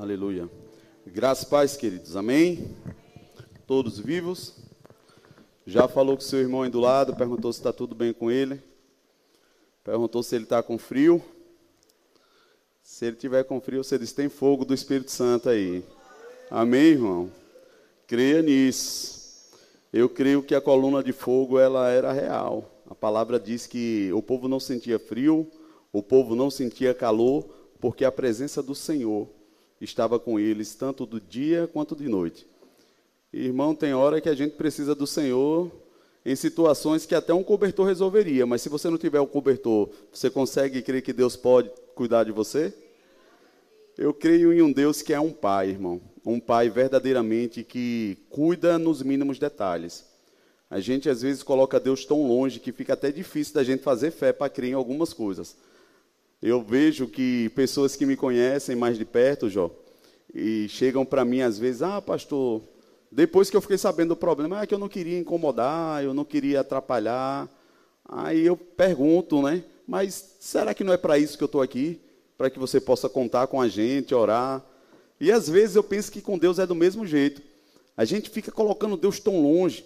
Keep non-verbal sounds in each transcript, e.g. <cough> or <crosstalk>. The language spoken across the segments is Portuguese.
Aleluia. Graças paz, queridos. Amém? Todos vivos? Já falou com seu irmão aí do lado, perguntou se está tudo bem com ele. Perguntou se ele está com frio. Se ele tiver com frio, você diz: tem fogo do Espírito Santo aí. Amém, irmão? Creia nisso. Eu creio que a coluna de fogo ela era real. A palavra diz que o povo não sentia frio, o povo não sentia calor, porque a presença do Senhor estava com eles, tanto do dia quanto de noite. Irmão, tem hora que a gente precisa do Senhor em situações que até um cobertor resolveria, mas se você não tiver o cobertor, você consegue crer que Deus pode cuidar de você? Eu creio em um Deus que é um pai, irmão. Um pai verdadeiramente que cuida nos mínimos detalhes. A gente às vezes coloca Deus tão longe que fica até difícil da gente fazer fé para crer em algumas coisas. Eu vejo que pessoas que me conhecem mais de perto, Jó, e chegam para mim às vezes, ah, pastor, depois que eu fiquei sabendo do problema, é que eu não queria incomodar, eu não queria atrapalhar. Aí eu pergunto, né? Mas será que não é para isso que eu estou aqui? Para que você possa contar com a gente, orar. E às vezes eu penso que com Deus é do mesmo jeito. A gente fica colocando Deus tão longe,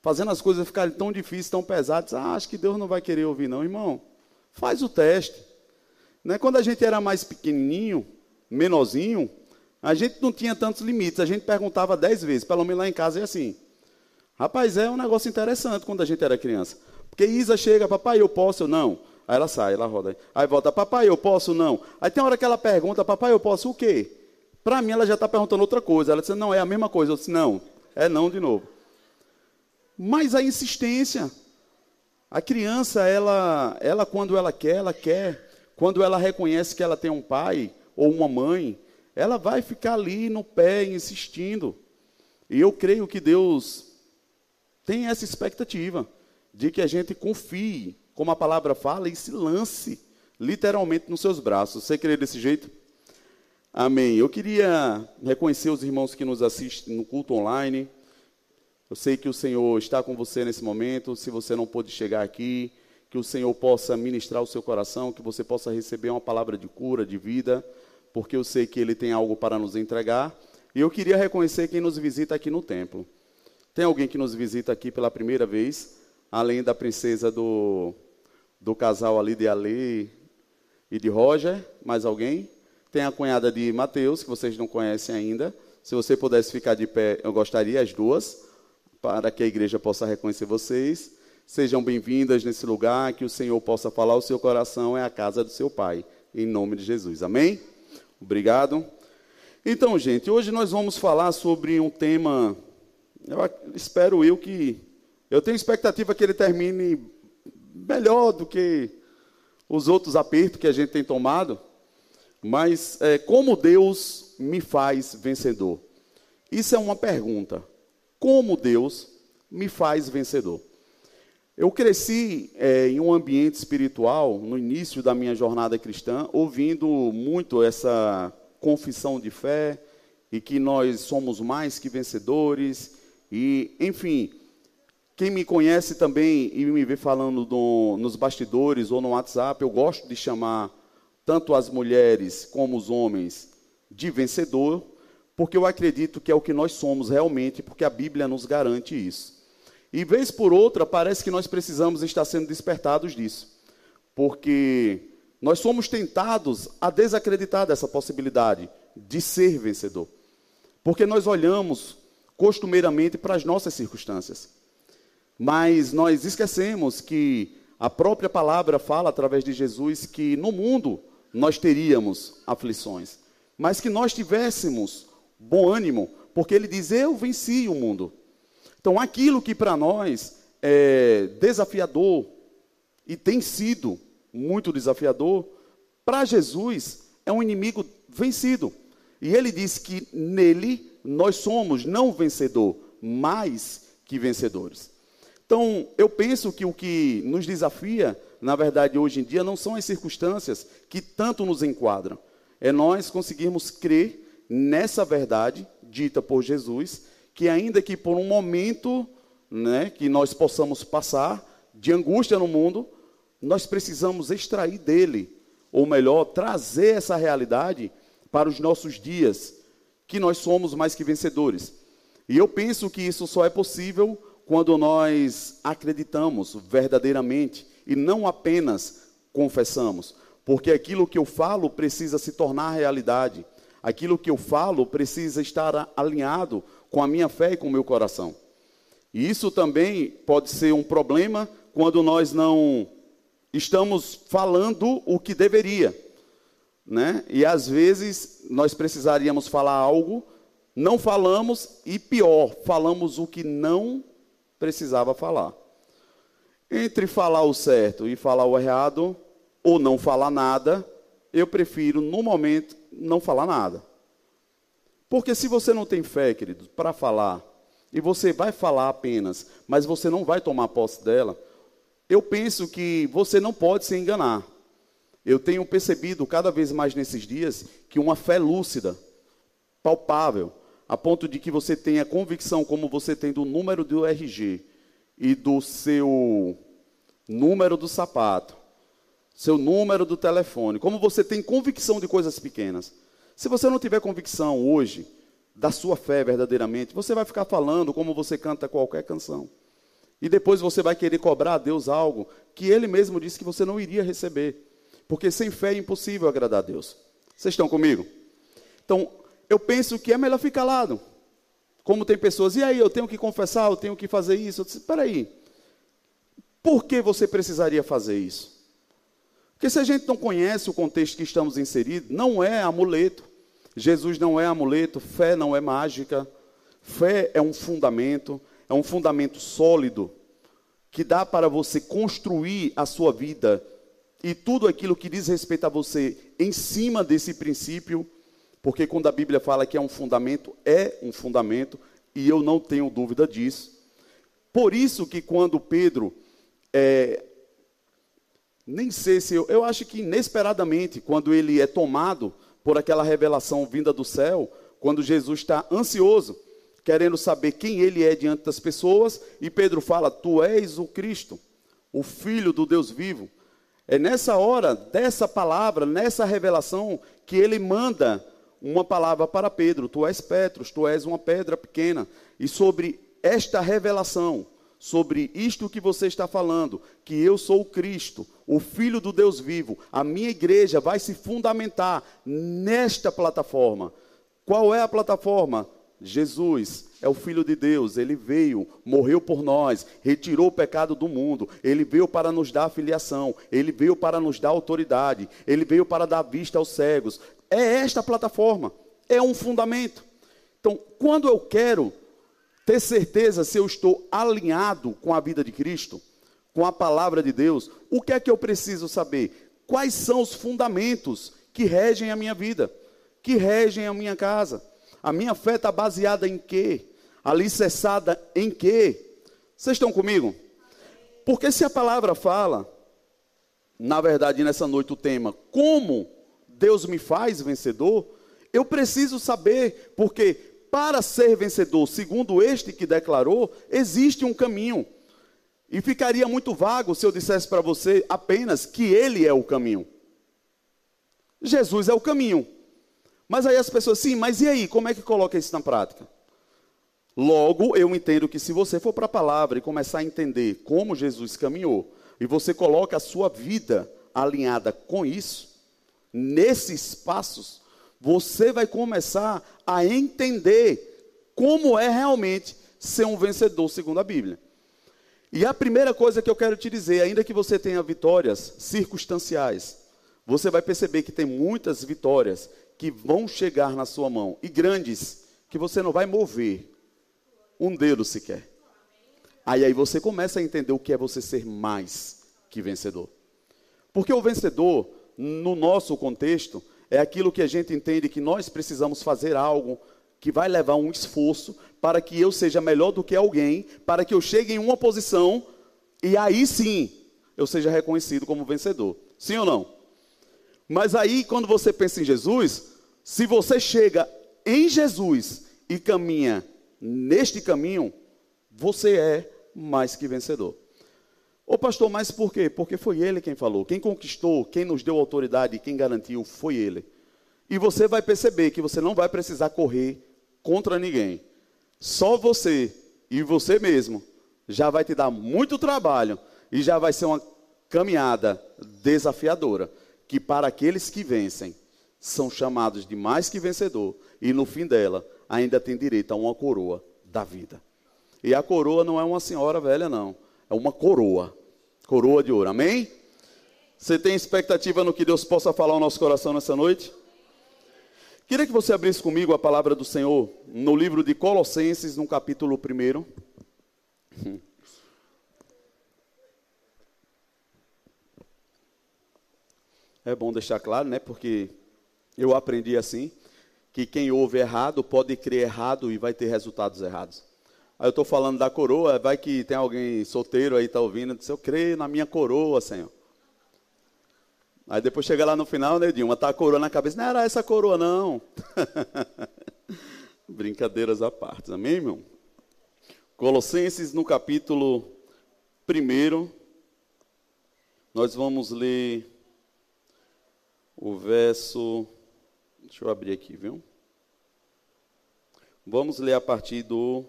fazendo as coisas ficarem tão difíceis, tão pesadas. Ah, acho que Deus não vai querer ouvir, não, irmão. Faz o teste. Né? Quando a gente era mais pequenininho, menorzinho, a gente não tinha tantos limites. A gente perguntava dez vezes, pelo menos lá em casa é assim. Rapaz, é um negócio interessante quando a gente era criança. Porque Isa chega, papai, eu posso? Eu não. Aí ela sai, ela roda. Aí volta, papai, eu posso? Não. Aí tem hora que ela pergunta, papai, eu posso o quê? Para mim, ela já está perguntando outra coisa. Ela disse, não, é a mesma coisa. Eu disse, não, é não de novo. Mas a insistência. A criança, ela, ela quando ela quer, ela quer. Quando ela reconhece que ela tem um pai ou uma mãe, ela vai ficar ali no pé insistindo. E eu creio que Deus tem essa expectativa de que a gente confie, como a palavra fala, e se lance literalmente nos seus braços. Você crê desse jeito? Amém. Eu queria reconhecer os irmãos que nos assistem no culto online. Eu sei que o Senhor está com você nesse momento. Se você não pôde chegar aqui, que o Senhor possa ministrar o seu coração, que você possa receber uma palavra de cura, de vida, porque eu sei que Ele tem algo para nos entregar. E eu queria reconhecer quem nos visita aqui no templo. Tem alguém que nos visita aqui pela primeira vez, além da princesa do, do casal ali de Ale e de Roger? Mais alguém? Tem a cunhada de Mateus, que vocês não conhecem ainda. Se você pudesse ficar de pé, eu gostaria, as duas, para que a igreja possa reconhecer vocês. Sejam bem-vindas nesse lugar, que o Senhor possa falar o seu coração, é a casa do seu Pai, em nome de Jesus. Amém? Obrigado. Então, gente, hoje nós vamos falar sobre um tema, eu espero eu que, eu tenho expectativa que ele termine melhor do que os outros apertos que a gente tem tomado, mas é, como Deus me faz vencedor? Isso é uma pergunta. Como Deus me faz vencedor? Eu cresci é, em um ambiente espiritual, no início da minha jornada cristã, ouvindo muito essa confissão de fé e que nós somos mais que vencedores. E, enfim, quem me conhece também e me vê falando do, nos bastidores ou no WhatsApp, eu gosto de chamar tanto as mulheres como os homens de vencedor, porque eu acredito que é o que nós somos realmente, porque a Bíblia nos garante isso. E vez por outra, parece que nós precisamos estar sendo despertados disso. Porque nós somos tentados a desacreditar dessa possibilidade de ser vencedor. Porque nós olhamos costumeiramente para as nossas circunstâncias. Mas nós esquecemos que a própria palavra fala através de Jesus que no mundo nós teríamos aflições, mas que nós tivéssemos bom ânimo, porque ele diz: Eu venci o mundo. Então, aquilo que para nós é desafiador e tem sido muito desafiador, para Jesus é um inimigo vencido. E ele diz que nele nós somos não vencedor, mais que vencedores. Então, eu penso que o que nos desafia, na verdade, hoje em dia, não são as circunstâncias que tanto nos enquadram. É nós conseguirmos crer nessa verdade dita por Jesus que ainda que por um momento, né, que nós possamos passar de angústia no mundo, nós precisamos extrair dele, ou melhor, trazer essa realidade para os nossos dias, que nós somos mais que vencedores. E eu penso que isso só é possível quando nós acreditamos verdadeiramente e não apenas confessamos, porque aquilo que eu falo precisa se tornar realidade. Aquilo que eu falo precisa estar alinhado com a minha fé e com o meu coração. E isso também pode ser um problema quando nós não estamos falando o que deveria, né? E às vezes nós precisaríamos falar algo, não falamos e pior, falamos o que não precisava falar. Entre falar o certo e falar o errado, ou não falar nada, eu prefiro no momento não falar nada. Porque se você não tem fé, querido, para falar, e você vai falar apenas, mas você não vai tomar posse dela, eu penso que você não pode se enganar. Eu tenho percebido cada vez mais nesses dias que uma fé lúcida, palpável, a ponto de que você tenha convicção, como você tem do número do RG e do seu número do sapato, seu número do telefone, como você tem convicção de coisas pequenas. Se você não tiver convicção hoje da sua fé verdadeiramente, você vai ficar falando como você canta qualquer canção. E depois você vai querer cobrar a Deus algo que ele mesmo disse que você não iria receber. Porque sem fé é impossível agradar a Deus. Vocês estão comigo? Então, eu penso que é melhor ficar calado. Como tem pessoas, e aí, eu tenho que confessar, eu tenho que fazer isso. Eu disse, peraí, por que você precisaria fazer isso? Porque se a gente não conhece o contexto que estamos inseridos, não é amuleto. Jesus não é amuleto, fé não é mágica. Fé é um fundamento, é um fundamento sólido que dá para você construir a sua vida e tudo aquilo que diz respeito a você em cima desse princípio, porque quando a Bíblia fala que é um fundamento, é um fundamento, e eu não tenho dúvida disso. Por isso que quando Pedro é, nem sei se eu, eu acho que inesperadamente, quando ele é tomado por aquela revelação vinda do céu, quando Jesus está ansioso, querendo saber quem ele é diante das pessoas, e Pedro fala: Tu és o Cristo, o Filho do Deus vivo. É nessa hora, dessa palavra, nessa revelação, que ele manda uma palavra para Pedro: Tu és Petros, tu és uma pedra pequena. E sobre esta revelação, sobre isto que você está falando, que eu sou o Cristo, o Filho do Deus vivo, a minha igreja vai se fundamentar nesta plataforma. Qual é a plataforma? Jesus é o Filho de Deus, ele veio, morreu por nós, retirou o pecado do mundo, ele veio para nos dar filiação, ele veio para nos dar autoridade, ele veio para dar vista aos cegos. É esta plataforma, é um fundamento. Então, quando eu quero ter certeza se eu estou alinhado com a vida de Cristo, com a palavra de Deus, o que é que eu preciso saber? Quais são os fundamentos que regem a minha vida, que regem a minha casa? A minha fé está baseada em quê? Alicerçada em quê? Vocês estão comigo? Porque se a palavra fala, na verdade, nessa noite o tema, como Deus me faz vencedor, eu preciso saber, porque para ser vencedor, segundo este que declarou, existe um caminho. E ficaria muito vago se eu dissesse para você apenas que ele é o caminho. Jesus é o caminho. Mas aí as pessoas, sim, mas e aí, como é que coloca isso na prática? Logo, eu entendo que se você for para a palavra e começar a entender como Jesus caminhou, e você coloca a sua vida alinhada com isso, nesses passos, você vai começar a entender como é realmente ser um vencedor segundo a Bíblia. E a primeira coisa que eu quero te dizer, ainda que você tenha vitórias circunstanciais, você vai perceber que tem muitas vitórias que vão chegar na sua mão e grandes que você não vai mover um dedo sequer. Aí aí você começa a entender o que é você ser mais que vencedor. Porque o vencedor, no nosso contexto, é aquilo que a gente entende que nós precisamos fazer algo que vai levar um esforço para que eu seja melhor do que alguém, para que eu chegue em uma posição e aí sim eu seja reconhecido como vencedor. Sim ou não? Mas aí, quando você pensa em Jesus, se você chega em Jesus e caminha neste caminho, você é mais que vencedor. Ô pastor, mas por quê? Porque foi ele quem falou. Quem conquistou, quem nos deu autoridade, quem garantiu, foi ele. E você vai perceber que você não vai precisar correr contra ninguém. Só você e você mesmo já vai te dar muito trabalho e já vai ser uma caminhada desafiadora, que para aqueles que vencem são chamados de mais que vencedor e no fim dela ainda tem direito a uma coroa da vida. E a coroa não é uma senhora velha não, é uma coroa, coroa de ouro. Amém? Você tem expectativa no que Deus possa falar ao nosso coração nessa noite? Queria que você abrisse comigo a palavra do Senhor no livro de Colossenses, no capítulo 1. É bom deixar claro, né? Porque eu aprendi assim, que quem ouve errado pode crer errado e vai ter resultados errados. Aí eu estou falando da coroa, vai que tem alguém solteiro aí está ouvindo, diz, eu creio na minha coroa, Senhor. Aí depois chega lá no final, né, uma tá a coroa na cabeça. Não era essa coroa, não. <laughs> Brincadeiras à parte, amém, irmão? Colossenses, no capítulo 1, nós vamos ler o verso. Deixa eu abrir aqui, viu? Vamos ler a partir do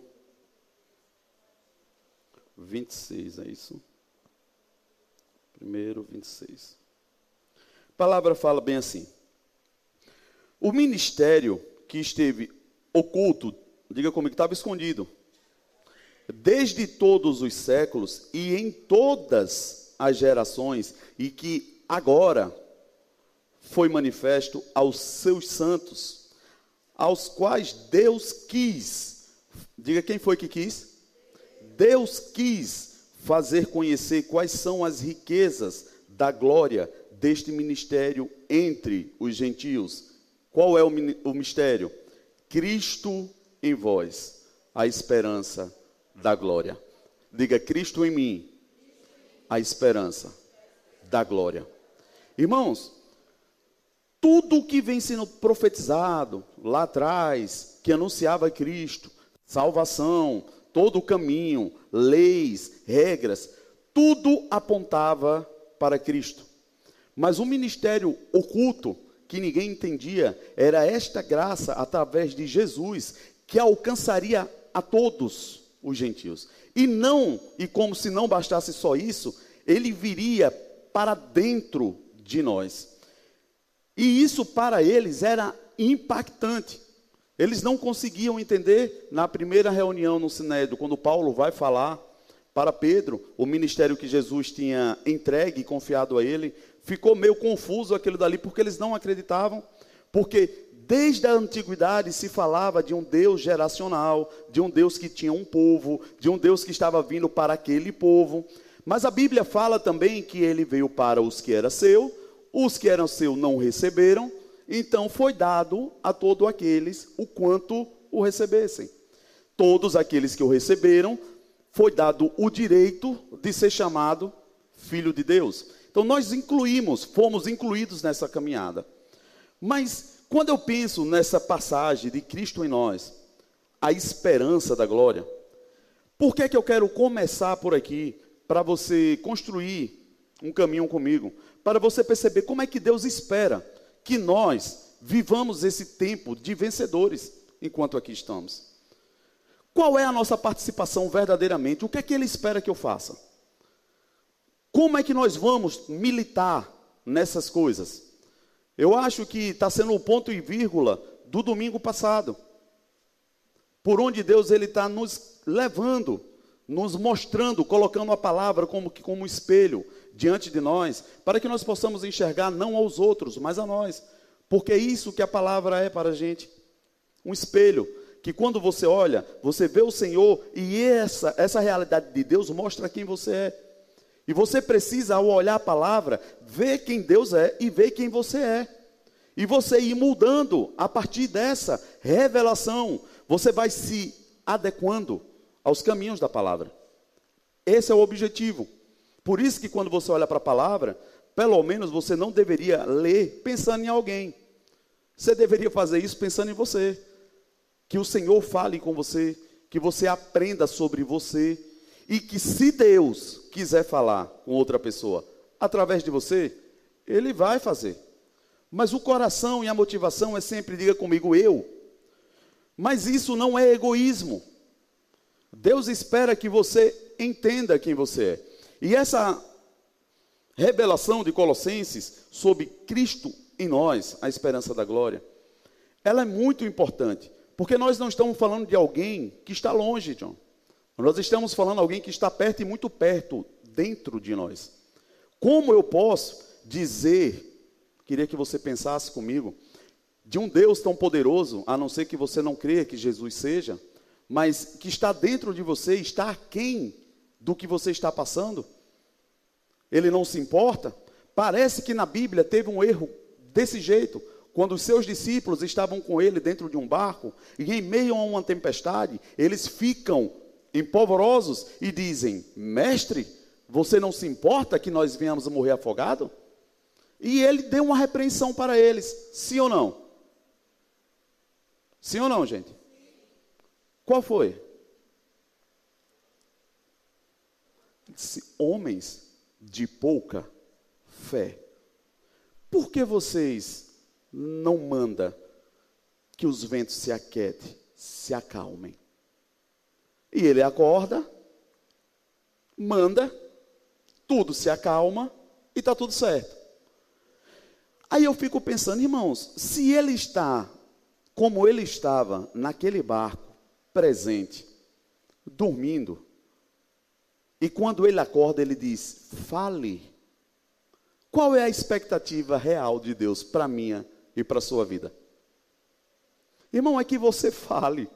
26, é isso? Primeiro, 26. A palavra fala bem assim: O ministério que esteve oculto, diga comigo, estava escondido, desde todos os séculos e em todas as gerações, e que agora foi manifesto aos seus santos, aos quais Deus quis, diga quem foi que quis? Deus quis fazer conhecer quais são as riquezas da glória deste ministério entre os gentios. Qual é o mistério? Cristo em vós, a esperança da glória. Diga Cristo em mim, a esperança da glória. Irmãos, tudo o que vem sendo profetizado lá atrás, que anunciava Cristo, salvação, todo o caminho, leis, regras, tudo apontava para Cristo. Mas o ministério oculto, que ninguém entendia, era esta graça através de Jesus que alcançaria a todos os gentios. E não, e como se não bastasse só isso, ele viria para dentro de nós. E isso para eles era impactante. Eles não conseguiam entender na primeira reunião no Sinédrio, quando Paulo vai falar para Pedro o ministério que Jesus tinha entregue e confiado a ele, ficou meio confuso aquilo dali, porque eles não acreditavam, porque desde a antiguidade se falava de um Deus geracional, de um Deus que tinha um povo, de um Deus que estava vindo para aquele povo. Mas a Bíblia fala também que ele veio para os que eram seu, os que eram seu não receberam, então foi dado a todos aqueles o quanto o recebessem. Todos aqueles que o receberam, foi dado o direito de ser chamado filho de Deus. Então nós incluímos, fomos incluídos nessa caminhada. Mas quando eu penso nessa passagem de Cristo em nós, a esperança da glória, por que é que eu quero começar por aqui para você construir um caminho comigo, para você perceber como é que Deus espera que nós vivamos esse tempo de vencedores enquanto aqui estamos. Qual é a nossa participação verdadeiramente? O que é que ele espera que eu faça? Como é que nós vamos militar nessas coisas? Eu acho que está sendo o ponto e vírgula do domingo passado. Por onde Deus ele está nos levando, nos mostrando, colocando a palavra como como um espelho diante de nós, para que nós possamos enxergar não aos outros, mas a nós. Porque é isso que a palavra é para a gente. Um espelho que quando você olha, você vê o Senhor e essa essa realidade de Deus mostra quem você é. E você precisa, ao olhar a palavra, ver quem Deus é e ver quem você é. E você ir mudando a partir dessa revelação, você vai se adequando aos caminhos da palavra. Esse é o objetivo. Por isso que quando você olha para a palavra, pelo menos você não deveria ler pensando em alguém. Você deveria fazer isso pensando em você. Que o Senhor fale com você, que você aprenda sobre você e que se Deus quiser falar com outra pessoa através de você, ele vai fazer. Mas o coração e a motivação é sempre, diga comigo, eu. Mas isso não é egoísmo. Deus espera que você entenda quem você é. E essa revelação de Colossenses sobre Cristo em nós, a esperança da glória, ela é muito importante, porque nós não estamos falando de alguém que está longe, John. Nós estamos falando alguém que está perto e muito perto dentro de nós. Como eu posso dizer, queria que você pensasse comigo, de um Deus tão poderoso, a não ser que você não creia que Jesus seja, mas que está dentro de você, está aquém do que você está passando? Ele não se importa? Parece que na Bíblia teve um erro desse jeito, quando os seus discípulos estavam com ele dentro de um barco, e em meio a uma tempestade, eles ficam empolvorosos e dizem: Mestre, você não se importa que nós venhamos a morrer afogado? E ele deu uma repreensão para eles, sim ou não? Sim ou não, gente? Qual foi? Disse, homens de pouca fé. Por que vocês não manda que os ventos se aquietem, se acalmem? E ele acorda, manda, tudo se acalma e está tudo certo. Aí eu fico pensando, irmãos, se ele está como ele estava naquele barco, presente, dormindo, e quando ele acorda, ele diz: fale. Qual é a expectativa real de Deus para minha e para sua vida? Irmão, é que você fale,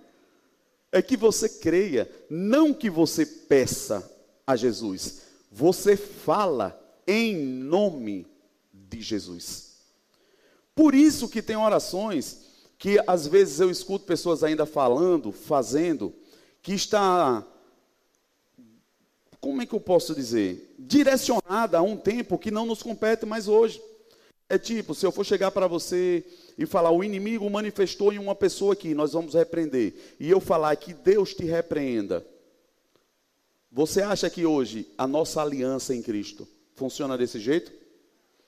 é que você creia, não que você peça a Jesus, você fala em nome de Jesus. Por isso que tem orações que às vezes eu escuto pessoas ainda falando, fazendo, que está, como é que eu posso dizer? Direcionada a um tempo que não nos compete mais hoje. É tipo, se eu for chegar para você e falar, o inimigo manifestou em uma pessoa aqui, nós vamos repreender, e eu falar que Deus te repreenda. Você acha que hoje a nossa aliança em Cristo funciona desse jeito?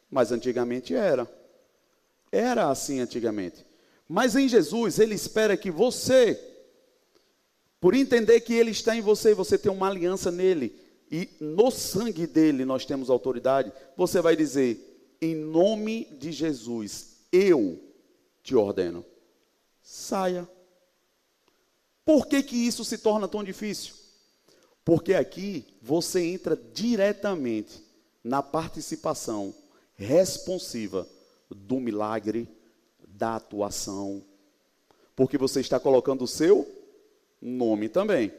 Mas antigamente era. Era assim antigamente. Mas em Jesus, Ele espera que você, por entender que Ele está em você, você tem uma aliança nele, e no sangue dele nós temos autoridade, você vai dizer, em nome de Jesus, eu te ordeno, saia. Por que, que isso se torna tão difícil? Porque aqui você entra diretamente na participação responsiva do milagre da atuação, porque você está colocando o seu nome também.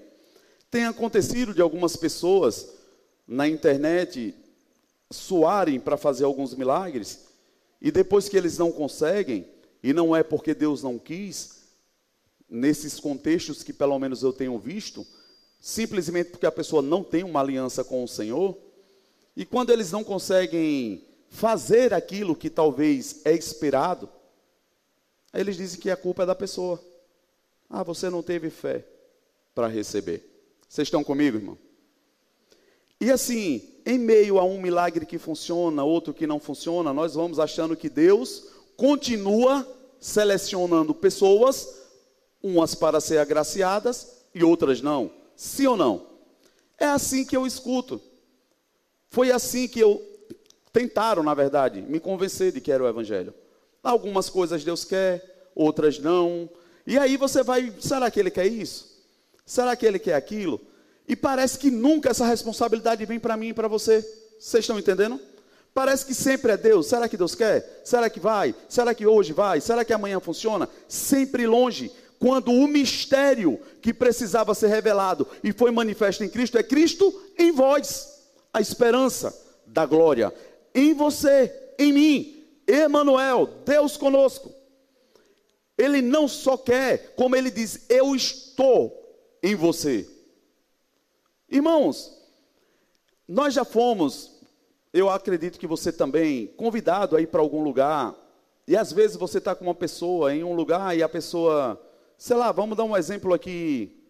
Tem acontecido de algumas pessoas na internet suarem para fazer alguns milagres, e depois que eles não conseguem, e não é porque Deus não quis, nesses contextos que pelo menos eu tenho visto, simplesmente porque a pessoa não tem uma aliança com o Senhor, e quando eles não conseguem fazer aquilo que talvez é esperado, eles dizem que a culpa é da pessoa. Ah, você não teve fé para receber. Vocês estão comigo, irmão? E assim, em meio a um milagre que funciona, outro que não funciona, nós vamos achando que Deus continua selecionando pessoas, umas para ser agraciadas e outras não. Sim ou não? É assim que eu escuto. Foi assim que eu tentaram, na verdade, me convencer de que era o evangelho. Algumas coisas Deus quer, outras não. E aí você vai, será que ele quer isso? Será que ele quer aquilo? E parece que nunca essa responsabilidade vem para mim e para você. Vocês estão entendendo? Parece que sempre é Deus. Será que Deus quer? Será que vai? Será que hoje vai? Será que amanhã funciona? Sempre longe. Quando o mistério que precisava ser revelado e foi manifesto em Cristo é Cristo em vós, a esperança da glória em você, em mim. Emanuel, Deus conosco. Ele não só quer, como ele diz, eu estou em você. Irmãos, nós já fomos, eu acredito que você também, convidado a ir para algum lugar, e às vezes você está com uma pessoa em um lugar e a pessoa, sei lá, vamos dar um exemplo aqui.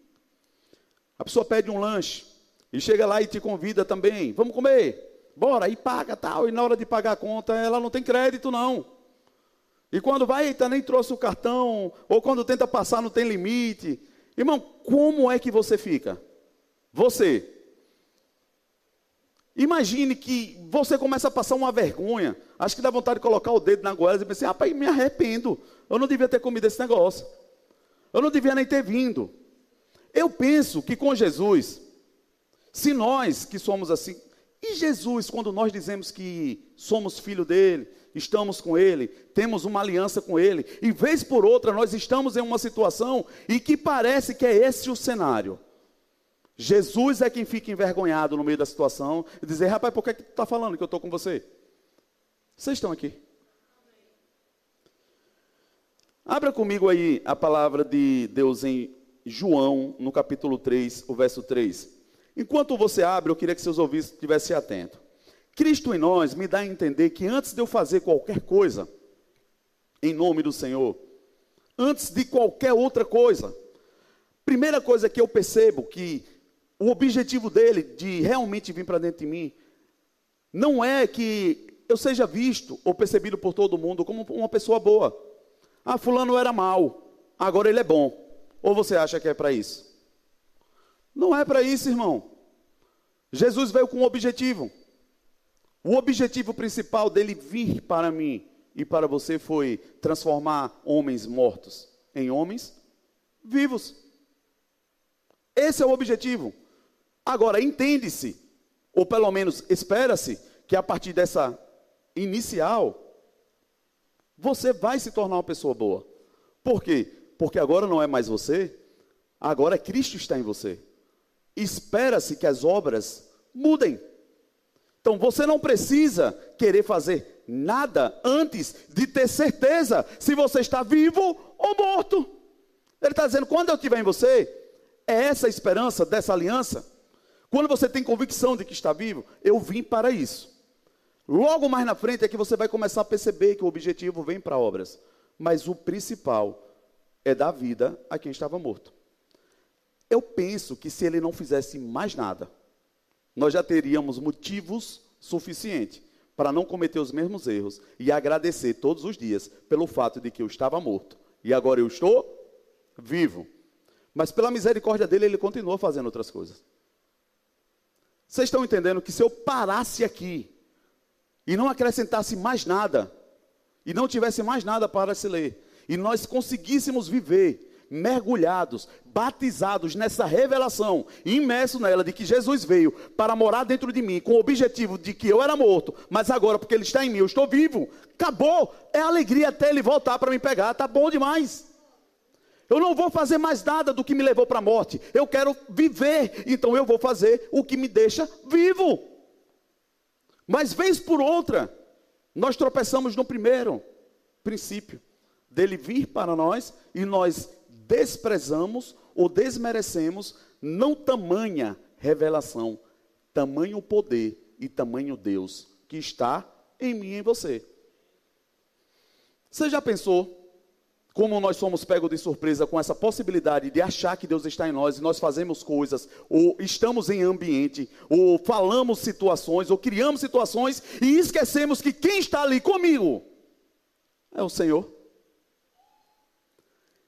A pessoa pede um lanche e chega lá e te convida também, vamos comer bora, e paga tal, e na hora de pagar a conta, ela não tem crédito não. E quando vai, eita, nem trouxe o cartão, ou quando tenta passar não tem limite. Irmão, como é que você fica? Você. Imagine que você começa a passar uma vergonha. Acho que dá vontade de colocar o dedo na goela e pensar, rapaz, me arrependo. Eu não devia ter comido esse negócio. Eu não devia nem ter vindo. Eu penso que com Jesus, se nós que somos assim, e Jesus, quando nós dizemos que somos filho dele, estamos com ele, temos uma aliança com ele, e vez por outra nós estamos em uma situação e que parece que é esse o cenário. Jesus é quem fica envergonhado no meio da situação e dizer, rapaz, por que, que tu está falando que eu estou com você? Vocês estão aqui. Abra comigo aí a palavra de Deus em João, no capítulo 3, o verso 3. Enquanto você abre, eu queria que seus ouvidos estivessem atentos. Cristo em nós me dá a entender que antes de eu fazer qualquer coisa, em nome do Senhor, antes de qualquer outra coisa, primeira coisa que eu percebo que o objetivo dele de realmente vir para dentro de mim não é que eu seja visto ou percebido por todo mundo como uma pessoa boa. Ah, fulano era mal, agora ele é bom. Ou você acha que é para isso? Não é para isso, irmão. Jesus veio com um objetivo. O objetivo principal dele vir para mim e para você foi transformar homens mortos em homens vivos. Esse é o objetivo. Agora, entende-se, ou pelo menos espera-se, que a partir dessa inicial, você vai se tornar uma pessoa boa. Por quê? Porque agora não é mais você, agora Cristo está em você espera-se que as obras mudem. Então você não precisa querer fazer nada antes de ter certeza se você está vivo ou morto. Ele está dizendo: quando eu estiver em você, é essa a esperança dessa aliança. Quando você tem convicção de que está vivo, eu vim para isso. Logo mais na frente é que você vai começar a perceber que o objetivo vem para obras, mas o principal é dar vida a quem estava morto. Eu penso que se ele não fizesse mais nada, nós já teríamos motivos suficientes para não cometer os mesmos erros e agradecer todos os dias pelo fato de que eu estava morto e agora eu estou vivo. Mas pela misericórdia dele, ele continua fazendo outras coisas. Vocês estão entendendo que se eu parasse aqui e não acrescentasse mais nada, e não tivesse mais nada para se ler, e nós conseguíssemos viver mergulhados, batizados nessa revelação, imerso nela de que Jesus veio para morar dentro de mim, com o objetivo de que eu era morto, mas agora, porque Ele está em mim, eu estou vivo. Acabou. É alegria até Ele voltar para me pegar. Está bom demais. Eu não vou fazer mais nada do que me levou para a morte. Eu quero viver, então eu vou fazer o que me deixa vivo. Mas vez por outra, nós tropeçamos no primeiro princípio dele vir para nós e nós desprezamos ou desmerecemos não tamanha revelação, tamanho poder e tamanho Deus que está em mim e em você. Você já pensou como nós somos pegos de surpresa com essa possibilidade de achar que Deus está em nós e nós fazemos coisas, ou estamos em ambiente, ou falamos situações, ou criamos situações e esquecemos que quem está ali comigo é o Senhor?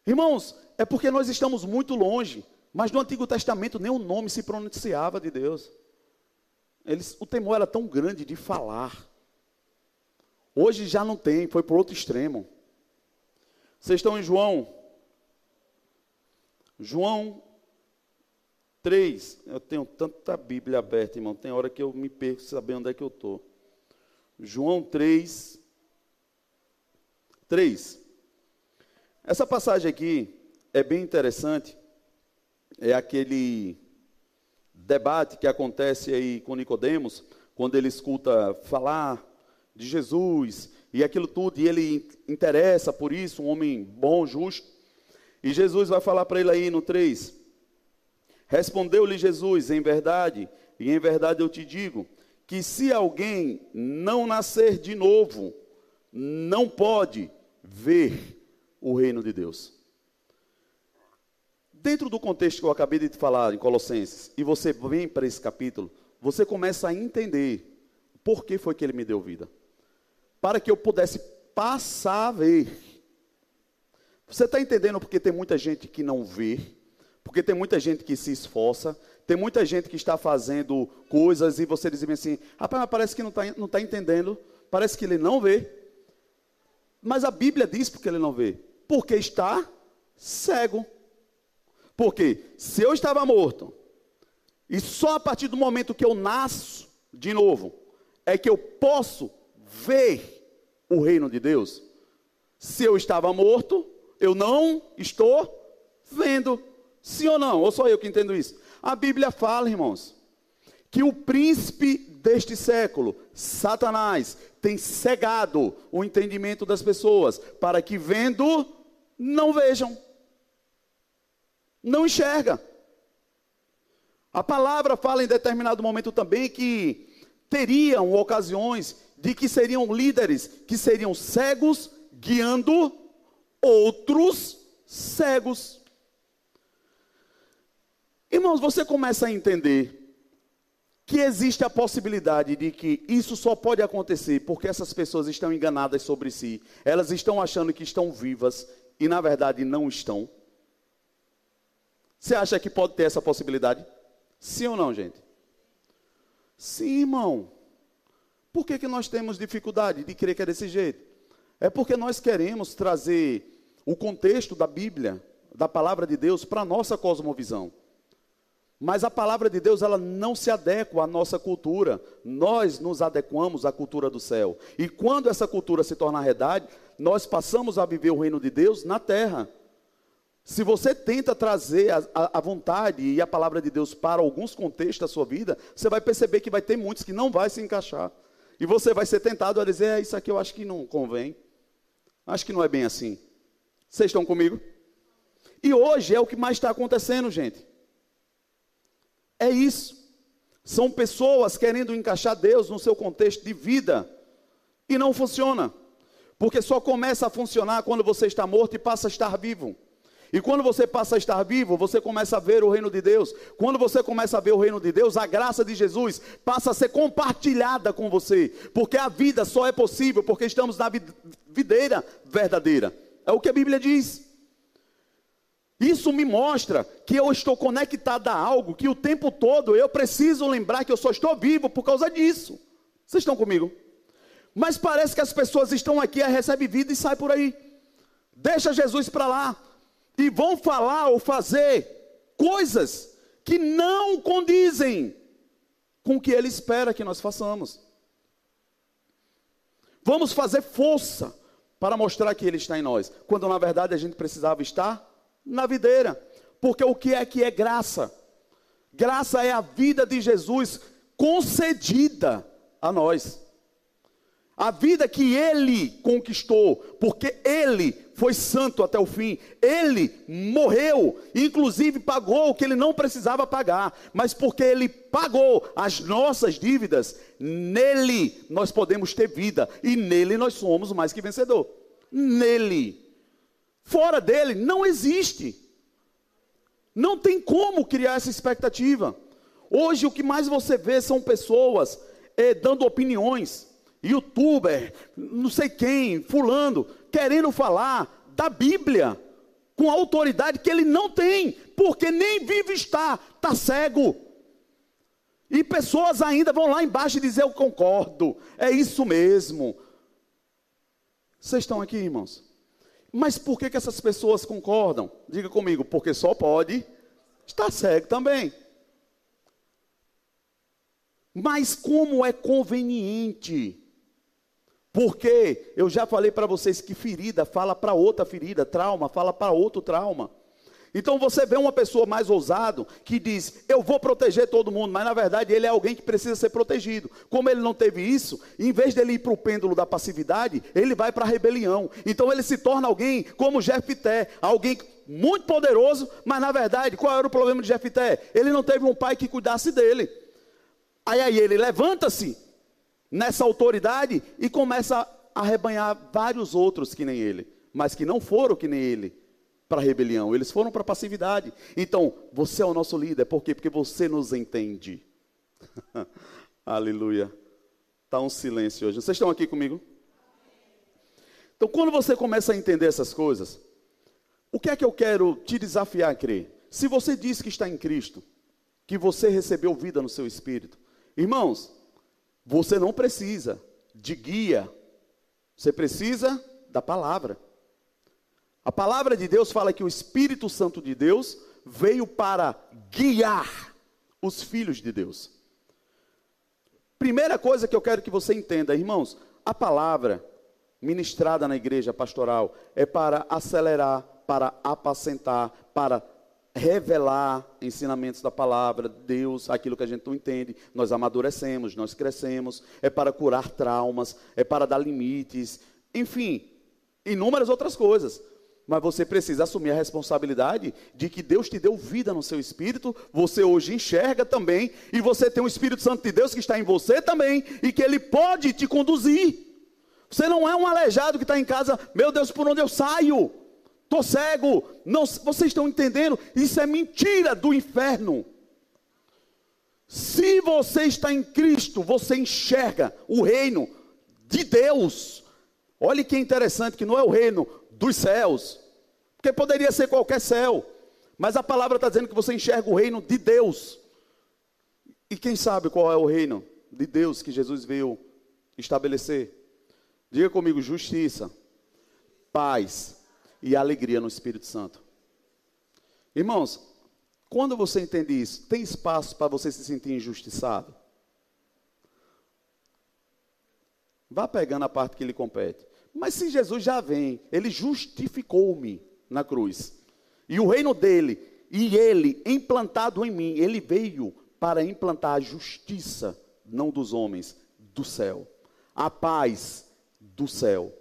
Irmãos, é porque nós estamos muito longe. Mas no Antigo Testamento nem o nome se pronunciava de Deus. Eles, o temor era tão grande de falar. Hoje já não tem, foi para outro extremo. Vocês estão em João? João 3. Eu tenho tanta Bíblia aberta, irmão. Tem hora que eu me perco saber onde é que eu estou. João 3. 3. Essa passagem aqui é bem interessante. É aquele debate que acontece aí com Nicodemos, quando ele escuta falar de Jesus e aquilo tudo, e ele interessa por isso, um homem bom, justo. E Jesus vai falar para ele aí no 3. Respondeu-lhe Jesus: Em verdade, e em verdade eu te digo, que se alguém não nascer de novo, não pode ver o reino de Deus. Dentro do contexto que eu acabei de falar em Colossenses, e você vem para esse capítulo, você começa a entender por que foi que ele me deu vida. Para que eu pudesse passar a ver. Você está entendendo porque tem muita gente que não vê, porque tem muita gente que se esforça, tem muita gente que está fazendo coisas e você diz assim, rapaz, parece que não está não tá entendendo, parece que ele não vê. Mas a Bíblia diz porque ele não vê, porque está cego. Porque se eu estava morto, e só a partir do momento que eu nasço de novo, é que eu posso ver o reino de Deus. Se eu estava morto, eu não estou vendo. Sim ou não? Ou só eu que entendo isso? A Bíblia fala, irmãos, que o príncipe deste século, Satanás, tem cegado o entendimento das pessoas para que vendo não vejam. Não enxerga. A palavra fala em determinado momento também que teriam ocasiões de que seriam líderes que seriam cegos guiando outros cegos. Irmãos, você começa a entender que existe a possibilidade de que isso só pode acontecer porque essas pessoas estão enganadas sobre si. Elas estão achando que estão vivas e na verdade não estão. Você acha que pode ter essa possibilidade? Sim ou não, gente? Sim, irmão. Por que, que nós temos dificuldade de crer que é desse jeito? É porque nós queremos trazer o contexto da Bíblia, da palavra de Deus, para a nossa cosmovisão. Mas a palavra de Deus, ela não se adequa à nossa cultura. Nós nos adequamos à cultura do céu. E quando essa cultura se torna realidade, nós passamos a viver o reino de Deus na terra. Se você tenta trazer a, a, a, vontade e a palavra de Deus para alguns contextos da sua vida, você vai perceber que vai ter muitos que não vai se encaixar. E você vai ser tentado a dizer, é, isso aqui eu acho que não convém. Acho que não é bem assim. Vocês estão comigo? E hoje é o que mais está acontecendo, gente. É isso. São pessoas querendo encaixar Deus no seu contexto de vida. E não funciona. Porque só começa a funcionar quando você está morto e passa a estar vivo. E quando você passa a estar vivo, você começa a ver o reino de Deus. Quando você começa a ver o reino de Deus, a graça de Jesus passa a ser compartilhada com você. Porque a vida só é possível porque estamos na videira verdadeira. É o que a Bíblia diz. Isso me mostra que eu estou conectado a algo que o tempo todo eu preciso lembrar que eu só estou vivo por causa disso. Vocês estão comigo? Mas parece que as pessoas estão aqui, recebem vida e saem por aí. Deixa Jesus para lá e vão falar ou fazer coisas que não condizem com o que ele espera que nós façamos. Vamos fazer força para mostrar que ele está em nós, quando na verdade a gente precisava estar na videira. Porque o que é que é graça? Graça é a vida de Jesus concedida a nós. A vida que ele conquistou, porque ele foi santo até o fim, ele morreu, inclusive pagou o que ele não precisava pagar, mas porque ele pagou as nossas dívidas, nele nós podemos ter vida e nele nós somos mais que vencedor. Nele. Fora dele não existe. Não tem como criar essa expectativa. Hoje o que mais você vê são pessoas eh, dando opiniões youtuber, não sei quem, fulano, querendo falar da Bíblia com autoridade que ele não tem, porque nem vivo está, está cego. E pessoas ainda vão lá embaixo e dizer: Eu concordo, é isso mesmo. Vocês estão aqui, irmãos? Mas por que, que essas pessoas concordam? Diga comigo, porque só pode estar cego também. Mas como é conveniente porque eu já falei para vocês que ferida fala para outra ferida, trauma fala para outro trauma. Então você vê uma pessoa mais ousado que diz: "Eu vou proteger todo mundo", mas na verdade ele é alguém que precisa ser protegido. Como ele não teve isso, em vez dele ir para o pêndulo da passividade, ele vai para a rebelião. Então ele se torna alguém como Jefté, alguém muito poderoso, mas na verdade, qual era o problema de Jefté? Ele não teve um pai que cuidasse dele. Aí aí ele levanta-se nessa autoridade e começa a arrebanhar vários outros que nem ele, mas que não foram que nem ele para a rebelião, eles foram para a passividade. Então, você é o nosso líder, por quê? Porque você nos entende. <laughs> Aleluia. Está um silêncio hoje. Vocês estão aqui comigo? Então, quando você começa a entender essas coisas, o que é que eu quero te desafiar a crer? Se você diz que está em Cristo, que você recebeu vida no seu espírito, irmãos, você não precisa de guia, você precisa da palavra. A palavra de Deus fala que o Espírito Santo de Deus veio para guiar os filhos de Deus. Primeira coisa que eu quero que você entenda, irmãos, a palavra ministrada na igreja pastoral é para acelerar, para apacentar, para revelar ensinamentos da palavra, Deus, aquilo que a gente não entende, nós amadurecemos, nós crescemos, é para curar traumas, é para dar limites, enfim, inúmeras outras coisas. Mas você precisa assumir a responsabilidade de que Deus te deu vida no seu espírito, você hoje enxerga também, e você tem o Espírito Santo de Deus que está em você também, e que ele pode te conduzir. Você não é um aleijado que está em casa, meu Deus, por onde eu saio? Estou cego. Não, vocês estão entendendo? Isso é mentira do inferno. Se você está em Cristo, você enxerga o reino de Deus. Olhe que interessante que não é o reino dos céus, porque poderia ser qualquer céu, mas a palavra está dizendo que você enxerga o reino de Deus. E quem sabe qual é o reino de Deus que Jesus veio estabelecer? Diga comigo: justiça, paz e alegria no Espírito Santo. Irmãos, quando você entende isso, tem espaço para você se sentir injustiçado? Vá pegando a parte que lhe compete. Mas se Jesus já vem, ele justificou-me na cruz. E o reino dele, e ele implantado em mim, ele veio para implantar a justiça, não dos homens, do céu. A paz do céu.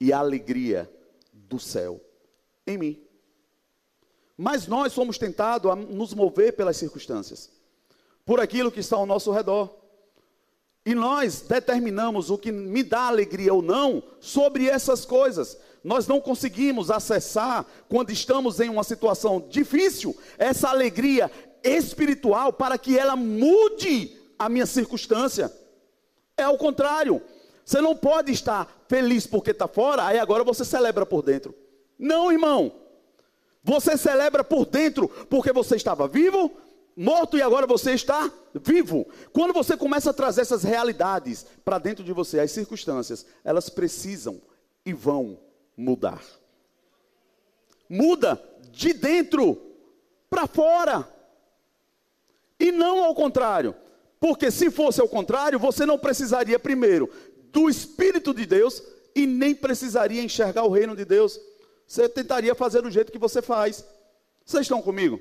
E a alegria do céu em mim. Mas nós somos tentados a nos mover pelas circunstâncias, por aquilo que está ao nosso redor. E nós determinamos o que me dá alegria ou não sobre essas coisas. Nós não conseguimos acessar, quando estamos em uma situação difícil, essa alegria espiritual para que ela mude a minha circunstância. É o contrário. Você não pode estar feliz porque está fora, aí agora você celebra por dentro. Não, irmão. Você celebra por dentro porque você estava vivo, morto e agora você está vivo. Quando você começa a trazer essas realidades para dentro de você, as circunstâncias, elas precisam e vão mudar. Muda de dentro para fora. E não ao contrário. Porque se fosse ao contrário, você não precisaria primeiro do Espírito de Deus e nem precisaria enxergar o reino de Deus. Você tentaria fazer do jeito que você faz. Vocês estão comigo?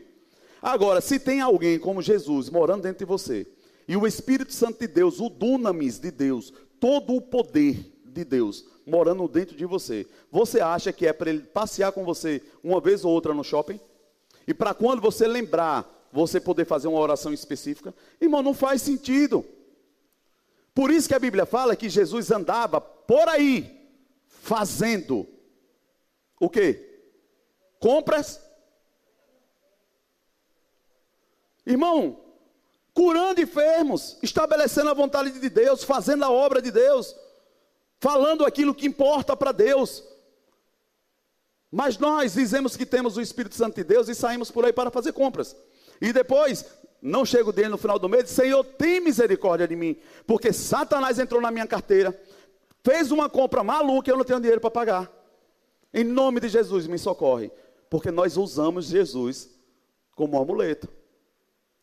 Agora, se tem alguém como Jesus morando dentro de você, e o Espírito Santo de Deus, o dunamis de Deus, todo o poder de Deus morando dentro de você, você acha que é para ele passear com você uma vez ou outra no shopping? E para quando você lembrar, você poder fazer uma oração específica? Irmão, não faz sentido. Por isso que a Bíblia fala que Jesus andava por aí, fazendo o que? Compras Irmão, curando enfermos, estabelecendo a vontade de Deus, fazendo a obra de Deus, falando aquilo que importa para Deus. Mas nós dizemos que temos o Espírito Santo de Deus e saímos por aí para fazer compras. E depois, não chego dele no final do mês, Senhor, tem misericórdia de mim, porque Satanás entrou na minha carteira, fez uma compra maluca e eu não tenho dinheiro para pagar. Em nome de Jesus, me socorre, porque nós usamos Jesus como amuleto.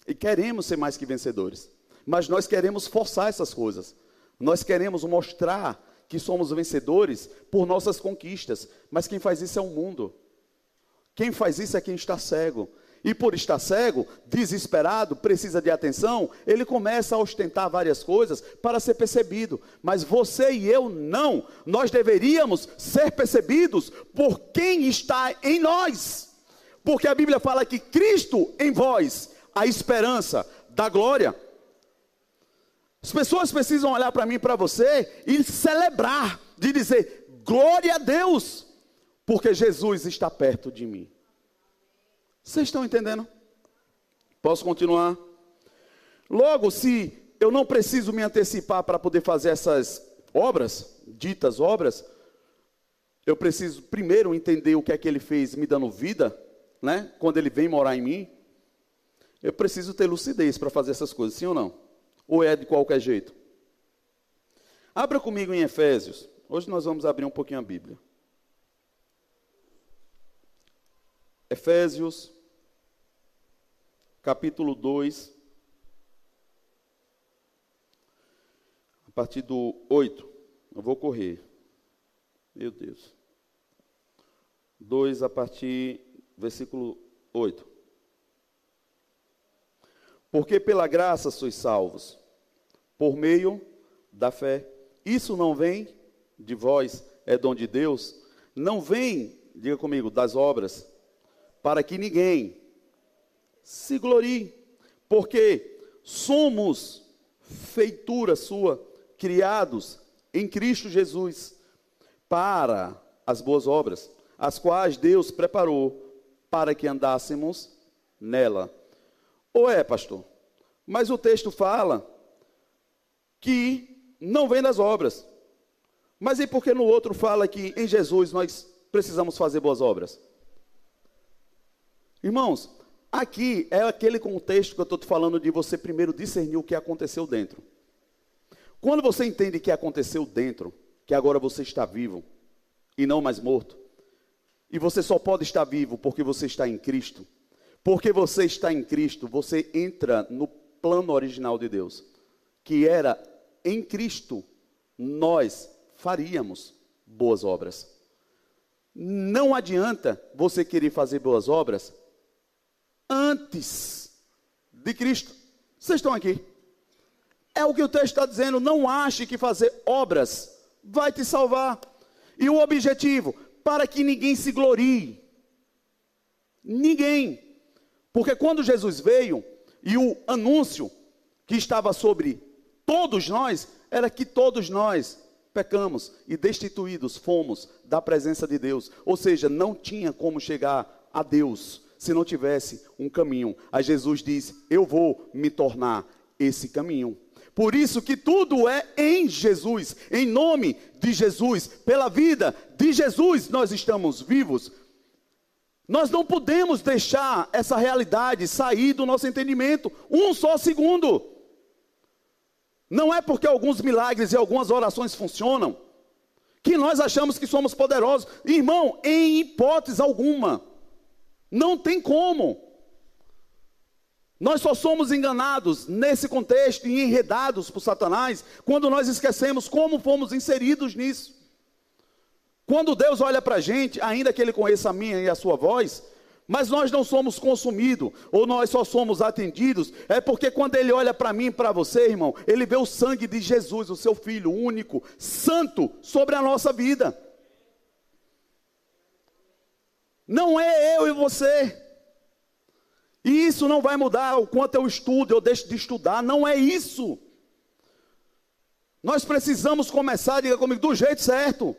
E queremos ser mais que vencedores. Mas nós queremos forçar essas coisas. Nós queremos mostrar que somos vencedores por nossas conquistas. Mas quem faz isso é o mundo. Quem faz isso é quem está cego. E por estar cego, desesperado, precisa de atenção, ele começa a ostentar várias coisas para ser percebido. Mas você e eu não. Nós deveríamos ser percebidos por quem está em nós. Porque a Bíblia fala que Cristo em vós a esperança da glória. As pessoas precisam olhar para mim e para você e celebrar, de dizer: glória a Deus, porque Jesus está perto de mim. Vocês estão entendendo? Posso continuar? Logo, se eu não preciso me antecipar para poder fazer essas obras, ditas obras, eu preciso primeiro entender o que é que ele fez me dando vida, né? Quando ele vem morar em mim. Eu preciso ter lucidez para fazer essas coisas, sim ou não? Ou é de qualquer jeito? Abra comigo em Efésios. Hoje nós vamos abrir um pouquinho a Bíblia. Efésios, capítulo 2, a partir do 8. Eu vou correr. Meu Deus. 2 a partir versículo 8. Porque pela graça sois salvos, por meio da fé. Isso não vem de vós, é dom de Deus. Não vem, diga comigo, das obras, para que ninguém se glorie, porque somos feitura sua, criados em Cristo Jesus, para as boas obras, as quais Deus preparou para que andássemos nela. Ou é, pastor? Mas o texto fala que não vem das obras. Mas e por que no outro fala que em Jesus nós precisamos fazer boas obras? Irmãos, aqui é aquele contexto que eu estou te falando de você primeiro discernir o que aconteceu dentro. Quando você entende que aconteceu dentro, que agora você está vivo e não mais morto, e você só pode estar vivo porque você está em Cristo, porque você está em Cristo, você entra no plano original de Deus, que era em Cristo nós faríamos boas obras. Não adianta você querer fazer boas obras antes de Cristo. Vocês estão aqui? É o que o texto está dizendo. Não ache que fazer obras vai te salvar. E o objetivo, para que ninguém se glorie. Ninguém. Porque quando Jesus veio, e o anúncio que estava sobre todos nós, era que todos nós pecamos e destituídos fomos da presença de Deus. Ou seja, não tinha como chegar a Deus se não tivesse um caminho. Aí Jesus disse: Eu vou me tornar esse caminho. Por isso que tudo é em Jesus, em nome de Jesus, pela vida de Jesus nós estamos vivos. Nós não podemos deixar essa realidade sair do nosso entendimento um só segundo. Não é porque alguns milagres e algumas orações funcionam que nós achamos que somos poderosos. Irmão, em hipótese alguma. Não tem como. Nós só somos enganados nesse contexto e enredados por Satanás quando nós esquecemos como fomos inseridos nisso. Quando Deus olha para a gente, ainda que Ele conheça a minha e a sua voz, mas nós não somos consumidos, ou nós só somos atendidos, é porque quando Ele olha para mim e para você, irmão, Ele vê o sangue de Jesus, o seu Filho único, santo, sobre a nossa vida. Não é eu e você. E isso não vai mudar o quanto eu estudo, eu deixo de estudar. Não é isso. Nós precisamos começar, diga comigo, do jeito certo.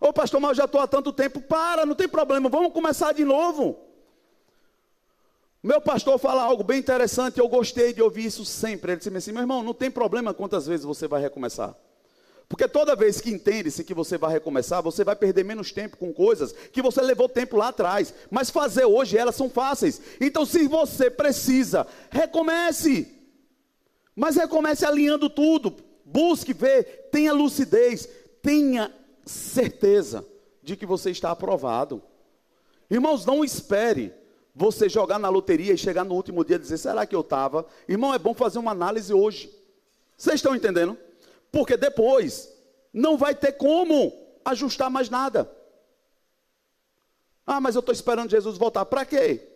Ô pastor, mas eu já estou há tanto tempo. Para, não tem problema, vamos começar de novo. Meu pastor fala algo bem interessante, eu gostei de ouvir isso sempre. Ele disse assim: meu irmão, não tem problema quantas vezes você vai recomeçar. Porque toda vez que entende-se que você vai recomeçar, você vai perder menos tempo com coisas que você levou tempo lá atrás. Mas fazer hoje elas são fáceis. Então, se você precisa, recomece. Mas recomece alinhando tudo. Busque ver, tenha lucidez, tenha certeza de que você está aprovado. Irmãos, não espere você jogar na loteria e chegar no último dia e dizer: será que eu estava? Irmão, é bom fazer uma análise hoje. Vocês estão entendendo? Porque depois não vai ter como ajustar mais nada. Ah, mas eu estou esperando Jesus voltar. Para quê?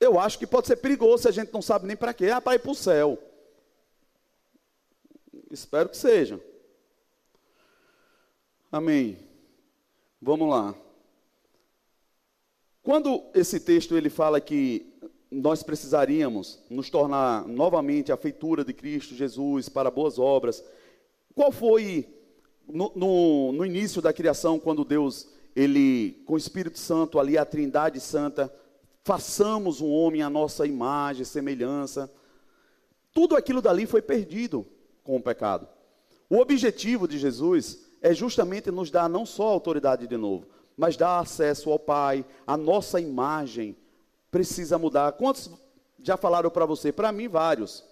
Eu acho que pode ser perigoso se a gente não sabe nem para quê. Ah, para ir para o céu. Espero que seja. Amém. Vamos lá. Quando esse texto ele fala que nós precisaríamos nos tornar novamente a feitura de Cristo Jesus para boas obras. Qual foi no, no, no, início da criação, quando Deus, ele, com o Espírito Santo, ali a Trindade Santa, façamos um homem à nossa imagem, semelhança. Tudo aquilo dali foi perdido com o pecado. O objetivo de Jesus é justamente nos dar não só autoridade de novo, mas dar acesso ao Pai, a nossa imagem precisa mudar. Quantos já falaram para você? Para mim, vários.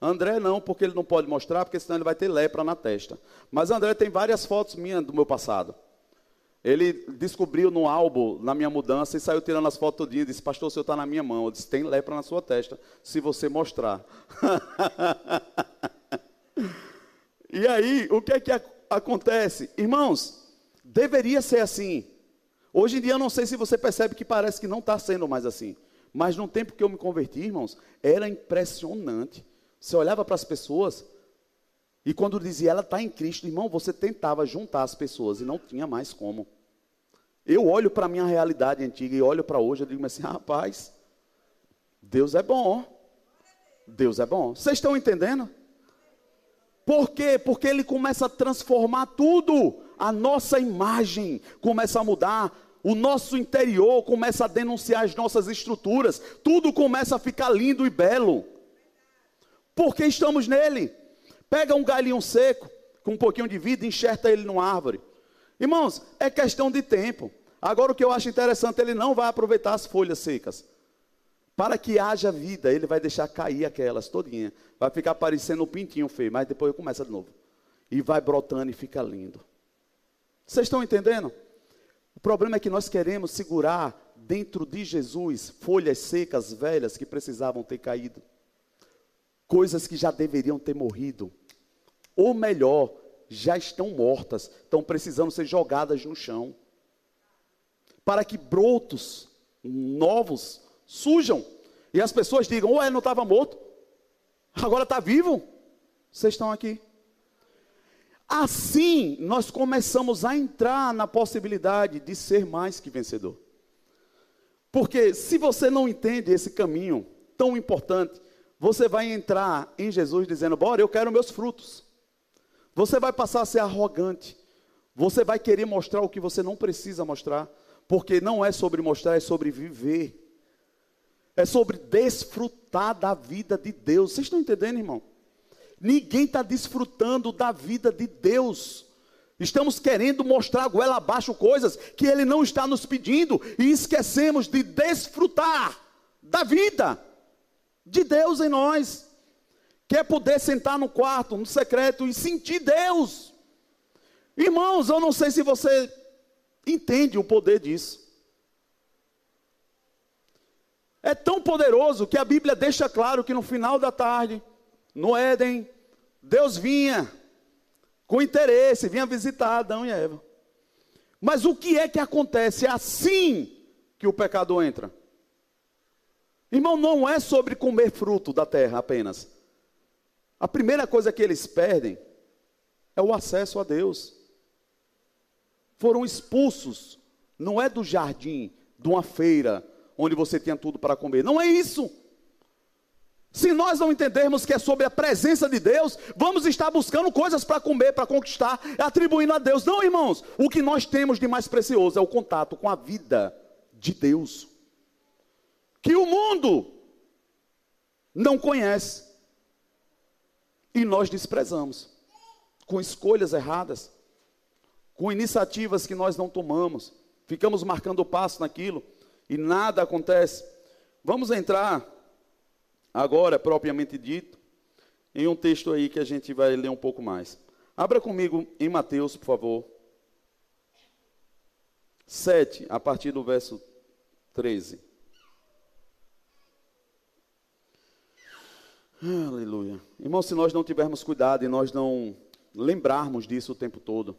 André não, porque ele não pode mostrar, porque senão ele vai ter lepra na testa. Mas André tem várias fotos minhas do meu passado. Ele descobriu no álbum, na minha mudança, e saiu tirando as fotos todinhas. Disse, pastor, o senhor está na minha mão. Eu disse, tem lepra na sua testa, se você mostrar. <laughs> e aí, o que é que acontece? Irmãos, deveria ser assim. Hoje em dia, eu não sei se você percebe que parece que não está sendo mais assim. Mas no tempo que eu me converti, irmãos, era impressionante. Você olhava para as pessoas e quando dizia ela está em Cristo, irmão, você tentava juntar as pessoas e não tinha mais como. Eu olho para a minha realidade antiga e olho para hoje e digo assim, rapaz, Deus é bom. Deus é bom. Vocês estão entendendo? Por quê? Porque ele começa a transformar tudo. A nossa imagem começa a mudar. O nosso interior começa a denunciar as nossas estruturas. Tudo começa a ficar lindo e belo. Porque estamos nele. Pega um galinho seco, com um pouquinho de vida, enxerta ele numa árvore. Irmãos, é questão de tempo. Agora o que eu acho interessante, ele não vai aproveitar as folhas secas. Para que haja vida, ele vai deixar cair aquelas todinha. Vai ficar parecendo um pintinho feio, mas depois começa de novo. E vai brotando e fica lindo. Vocês estão entendendo? O problema é que nós queremos segurar dentro de Jesus folhas secas, velhas, que precisavam ter caído. Coisas que já deveriam ter morrido, ou melhor, já estão mortas, estão precisando ser jogadas no chão, para que brotos novos surjam. E as pessoas digam: Ué, não estava morto, agora está vivo. Vocês estão aqui. Assim, nós começamos a entrar na possibilidade de ser mais que vencedor. Porque se você não entende esse caminho tão importante, você vai entrar em Jesus dizendo: Bora, eu quero meus frutos. Você vai passar a ser arrogante. Você vai querer mostrar o que você não precisa mostrar. Porque não é sobre mostrar, é sobre viver. É sobre desfrutar da vida de Deus. Vocês estão entendendo, irmão? Ninguém está desfrutando da vida de Deus. Estamos querendo mostrar goela abaixo coisas que Ele não está nos pedindo e esquecemos de desfrutar da vida de Deus em nós. Quer poder sentar no quarto, no secreto e sentir Deus. Irmãos, eu não sei se você entende o poder disso. É tão poderoso que a Bíblia deixa claro que no final da tarde, no Éden, Deus vinha com interesse, vinha visitar Adão e Eva. Mas o que é que acontece? É assim que o pecado entra. Irmão, não é sobre comer fruto da terra apenas. A primeira coisa que eles perdem é o acesso a Deus. Foram expulsos, não é do jardim, de uma feira, onde você tinha tudo para comer. Não é isso. Se nós não entendermos que é sobre a presença de Deus, vamos estar buscando coisas para comer, para conquistar, atribuindo a Deus. Não, irmãos, o que nós temos de mais precioso é o contato com a vida de Deus que o mundo não conhece. E nós desprezamos, com escolhas erradas, com iniciativas que nós não tomamos, ficamos marcando o passo naquilo e nada acontece. Vamos entrar agora, propriamente dito, em um texto aí que a gente vai ler um pouco mais. Abra comigo em Mateus, por favor. 7, a partir do verso 13. Aleluia. Irmão, se nós não tivermos cuidado e nós não lembrarmos disso o tempo todo,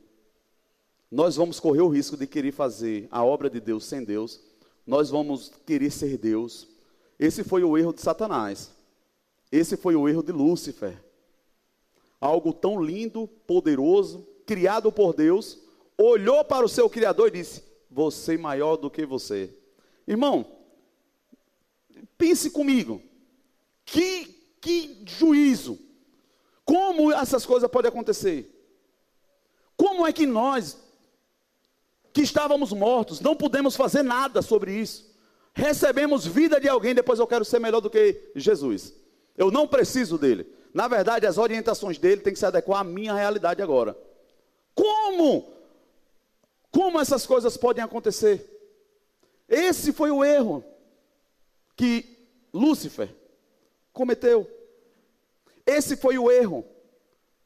nós vamos correr o risco de querer fazer a obra de Deus sem Deus, nós vamos querer ser Deus. Esse foi o erro de Satanás. Esse foi o erro de Lúcifer. Algo tão lindo, poderoso, criado por Deus, olhou para o seu Criador e disse: Você maior do que você. Irmão, pense comigo. Que que juízo! Como essas coisas podem acontecer? Como é que nós, que estávamos mortos, não podemos fazer nada sobre isso? Recebemos vida de alguém, depois eu quero ser melhor do que Jesus. Eu não preciso dele. Na verdade, as orientações dele têm que se adequar à minha realidade agora. Como? Como essas coisas podem acontecer? Esse foi o erro que Lúcifer cometeu. Esse foi o erro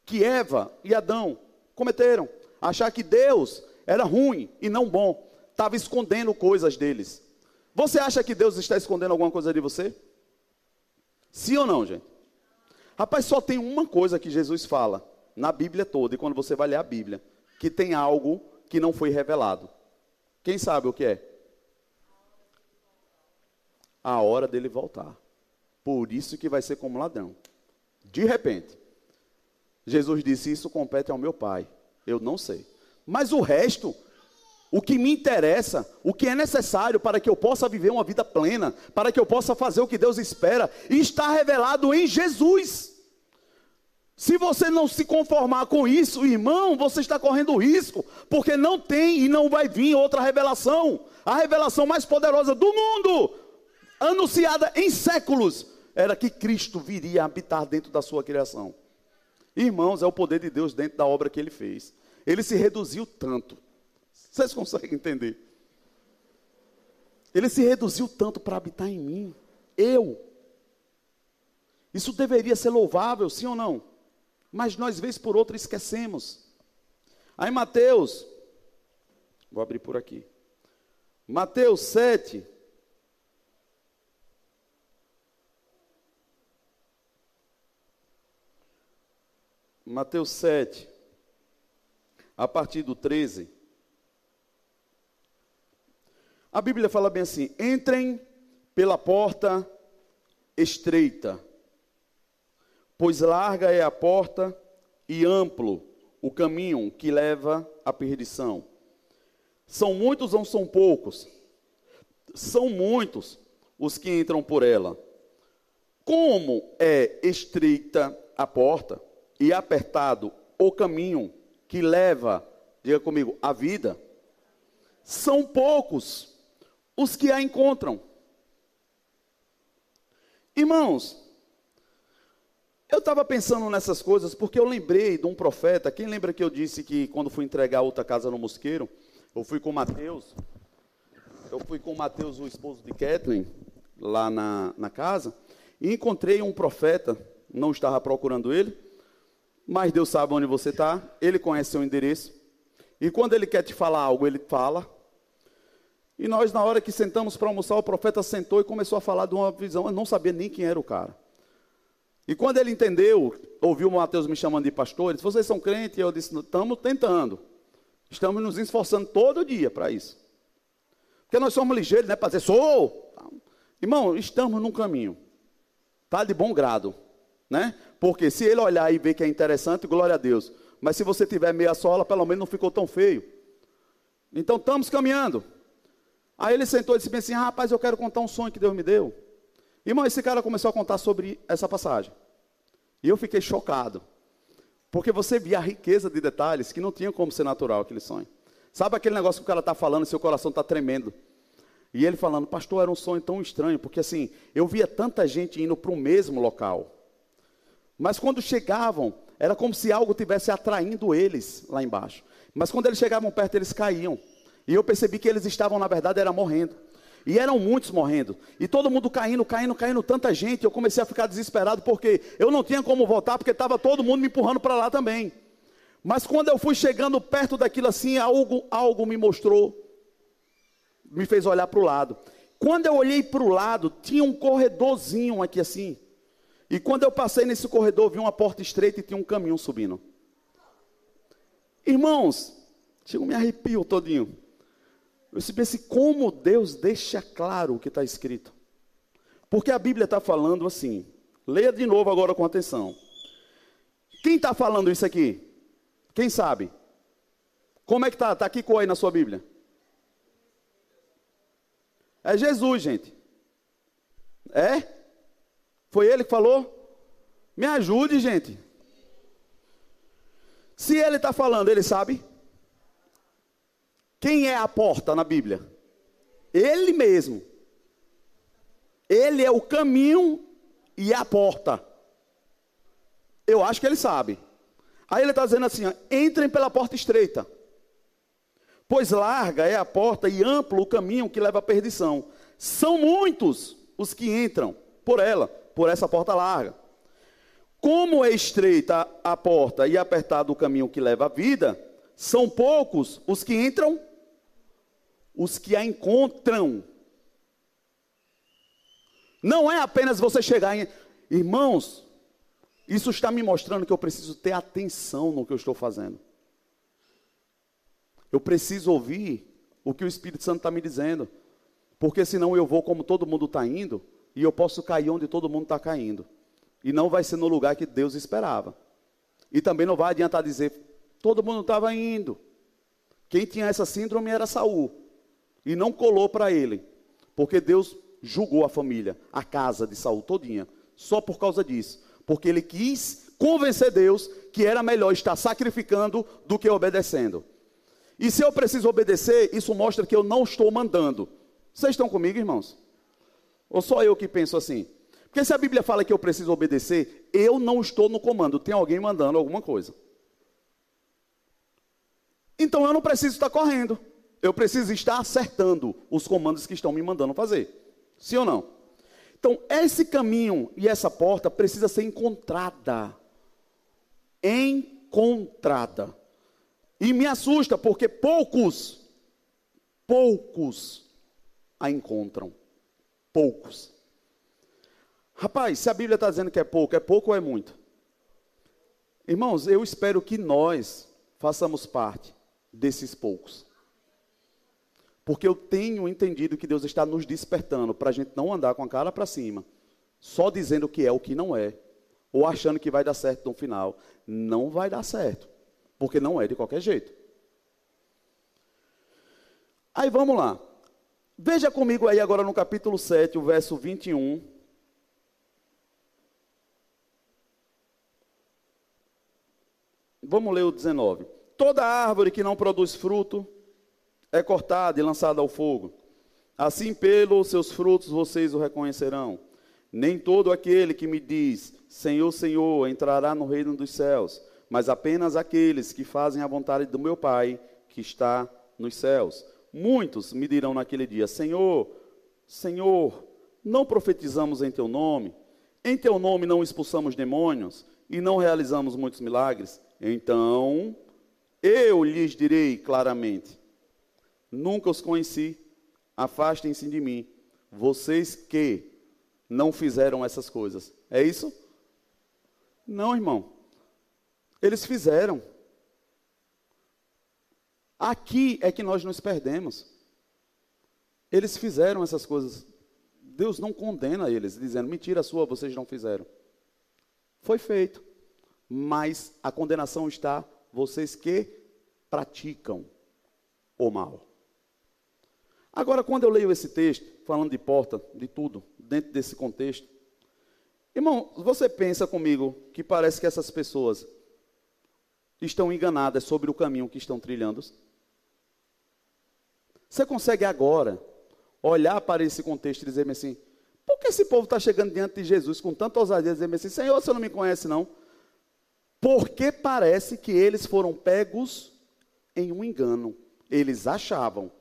que Eva e Adão cometeram. Achar que Deus era ruim e não bom. Estava escondendo coisas deles. Você acha que Deus está escondendo alguma coisa de você? Sim ou não, gente? Rapaz, só tem uma coisa que Jesus fala na Bíblia toda, e quando você vai ler a Bíblia, que tem algo que não foi revelado. Quem sabe o que é? A hora dele voltar. Por isso que vai ser como ladrão. De repente, Jesus disse: Isso compete ao meu Pai. Eu não sei. Mas o resto, o que me interessa, o que é necessário para que eu possa viver uma vida plena, para que eu possa fazer o que Deus espera, está revelado em Jesus. Se você não se conformar com isso, irmão, você está correndo risco, porque não tem e não vai vir outra revelação. A revelação mais poderosa do mundo, anunciada em séculos, era que Cristo viria habitar dentro da sua criação. Irmãos, é o poder de Deus dentro da obra que ele fez. Ele se reduziu tanto. Vocês conseguem entender? Ele se reduziu tanto para habitar em mim. Eu. Isso deveria ser louvável, sim ou não? Mas nós, vez por outra, esquecemos. Aí, Mateus, vou abrir por aqui. Mateus 7, Mateus 7, a partir do 13. A Bíblia fala bem assim: entrem pela porta estreita, pois larga é a porta e amplo o caminho que leva à perdição. São muitos ou são poucos? São muitos os que entram por ela. Como é estreita a porta e apertado o caminho que leva, diga comigo, a vida, são poucos os que a encontram. Irmãos, eu estava pensando nessas coisas porque eu lembrei de um profeta. Quem lembra que eu disse que quando fui entregar outra casa no Mosqueiro, eu fui com Mateus, eu fui com Mateus, o esposo de Kathleen, lá na, na casa, e encontrei um profeta, não estava procurando ele, mas Deus sabe onde você está, Ele conhece seu endereço. E quando Ele quer te falar algo, Ele fala. E nós, na hora que sentamos para almoçar, o profeta sentou e começou a falar de uma visão. Eu não sabia nem quem era o cara. E quando ele entendeu, ouviu o Mateus me chamando de pastor, ele disse, vocês são crentes? E eu disse, estamos tentando. Estamos nos esforçando todo dia para isso. Porque nós somos ligeiros, né? Para dizer, sou! Irmão, estamos num caminho. Está de bom grado. Né? Porque se ele olhar e ver que é interessante, glória a Deus. Mas se você tiver meia sola, pelo menos não ficou tão feio. Então estamos caminhando. Aí ele sentou e disse assim: ah, rapaz, eu quero contar um sonho que Deus me deu. Irmão, esse cara começou a contar sobre essa passagem. E eu fiquei chocado. Porque você via a riqueza de detalhes que não tinha como ser natural aquele sonho. Sabe aquele negócio que o cara está falando e seu coração está tremendo? E ele falando, pastor, era um sonho tão estranho, porque assim, eu via tanta gente indo para o mesmo local. Mas quando chegavam, era como se algo tivesse atraindo eles lá embaixo. Mas quando eles chegavam perto, eles caíam. E eu percebi que eles estavam, na verdade, era morrendo. E eram muitos morrendo. E todo mundo caindo, caindo, caindo, tanta gente. Eu comecei a ficar desesperado porque eu não tinha como voltar, porque estava todo mundo me empurrando para lá também. Mas quando eu fui chegando perto daquilo assim, algo, algo me mostrou, me fez olhar para o lado. Quando eu olhei para o lado, tinha um corredorzinho aqui assim. E quando eu passei nesse corredor, vi uma porta estreita e tinha um caminhão subindo. Irmãos, chegou me arrepio todinho. Se pense como Deus deixa claro o que está escrito. Porque a Bíblia está falando assim. Leia de novo agora com atenção. Quem está falando isso aqui? Quem sabe? Como é que está? Está aqui com aí na sua Bíblia? É Jesus, gente. É? Foi ele que falou? Me ajude, gente. Se ele está falando, ele sabe? Quem é a porta na Bíblia? Ele mesmo. Ele é o caminho e a porta. Eu acho que ele sabe. Aí ele está dizendo assim: ó, entrem pela porta estreita. Pois larga é a porta e amplo o caminho que leva à perdição. São muitos os que entram por ela, por essa porta larga. Como é estreita a porta e apertado o caminho que leva à vida, são poucos os que entram, os que a encontram. Não é apenas você chegar em. Irmãos, isso está me mostrando que eu preciso ter atenção no que eu estou fazendo. Eu preciso ouvir o que o Espírito Santo está me dizendo. Porque senão eu vou como todo mundo está indo, e eu posso cair onde todo mundo está caindo. E não vai ser no lugar que Deus esperava. E também não vai adiantar dizer, todo mundo estava indo. Quem tinha essa síndrome era Saul. E não colou para ele. Porque Deus julgou a família, a casa de Saul todinha, só por causa disso, porque ele quis convencer Deus que era melhor estar sacrificando do que obedecendo. E se eu preciso obedecer, isso mostra que eu não estou mandando. Vocês estão comigo, irmãos? Ou só eu que penso assim? Porque se a Bíblia fala que eu preciso obedecer, eu não estou no comando, tem alguém mandando alguma coisa. Então eu não preciso estar correndo, eu preciso estar acertando os comandos que estão me mandando fazer. Sim ou não? Então, esse caminho e essa porta precisa ser encontrada. Encontrada. E me assusta porque poucos, poucos a encontram. Poucos. Rapaz, se a Bíblia está dizendo que é pouco, é pouco ou é muito? Irmãos, eu espero que nós façamos parte desses poucos. Porque eu tenho entendido que Deus está nos despertando para a gente não andar com a cara para cima, só dizendo o que é o que não é, ou achando que vai dar certo no final. Não vai dar certo, porque não é de qualquer jeito. Aí vamos lá. Veja comigo aí agora no capítulo 7, o verso 21. Vamos ler o 19. Toda árvore que não produz fruto, é cortada e lançada ao fogo. Assim, pelos seus frutos vocês o reconhecerão. Nem todo aquele que me diz, Senhor, Senhor, entrará no reino dos céus, mas apenas aqueles que fazem a vontade do meu Pai, que está nos céus. Muitos me dirão naquele dia: Senhor, Senhor, não profetizamos em teu nome, em teu nome não expulsamos demônios e não realizamos muitos milagres. Então eu lhes direi claramente: Nunca os conheci. Afastem-se de mim. Vocês que não fizeram essas coisas. É isso? Não, irmão. Eles fizeram. Aqui é que nós nos perdemos. Eles fizeram essas coisas. Deus não condena eles, dizendo: mentira sua, vocês não fizeram. Foi feito. Mas a condenação está vocês que praticam o mal. Agora, quando eu leio esse texto, falando de porta, de tudo, dentro desse contexto, irmão, você pensa comigo que parece que essas pessoas estão enganadas sobre o caminho que estão trilhando? Você consegue agora olhar para esse contexto e dizer assim: por que esse povo está chegando diante de Jesus com tanta ousadia, dizendo assim: Senhor, você não me conhece, não? Porque parece que eles foram pegos em um engano. Eles achavam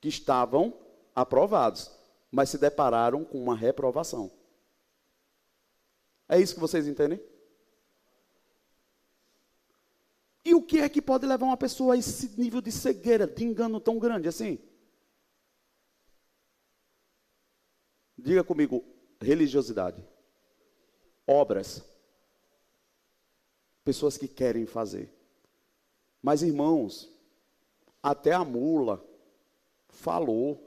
que estavam aprovados, mas se depararam com uma reprovação. É isso que vocês entendem? E o que é que pode levar uma pessoa a esse nível de cegueira, de engano tão grande assim? Diga comigo, religiosidade. Obras. Pessoas que querem fazer. Mas irmãos, até a mula, falou.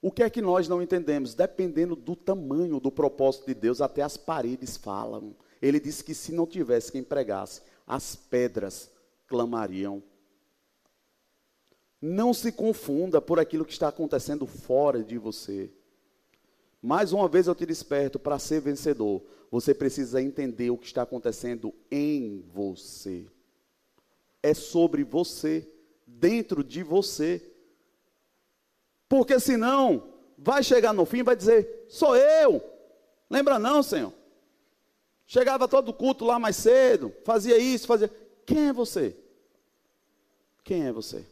O que é que nós não entendemos? Dependendo do tamanho do propósito de Deus, até as paredes falam. Ele disse que se não tivesse quem pregasse, as pedras clamariam. Não se confunda por aquilo que está acontecendo fora de você. Mais uma vez eu te desperto para ser vencedor. Você precisa entender o que está acontecendo em você. É sobre você, dentro de você. Porque senão, vai chegar no fim e vai dizer: sou eu. Lembra não, Senhor? Chegava todo culto lá mais cedo, fazia isso, fazia. Quem é você? Quem é você?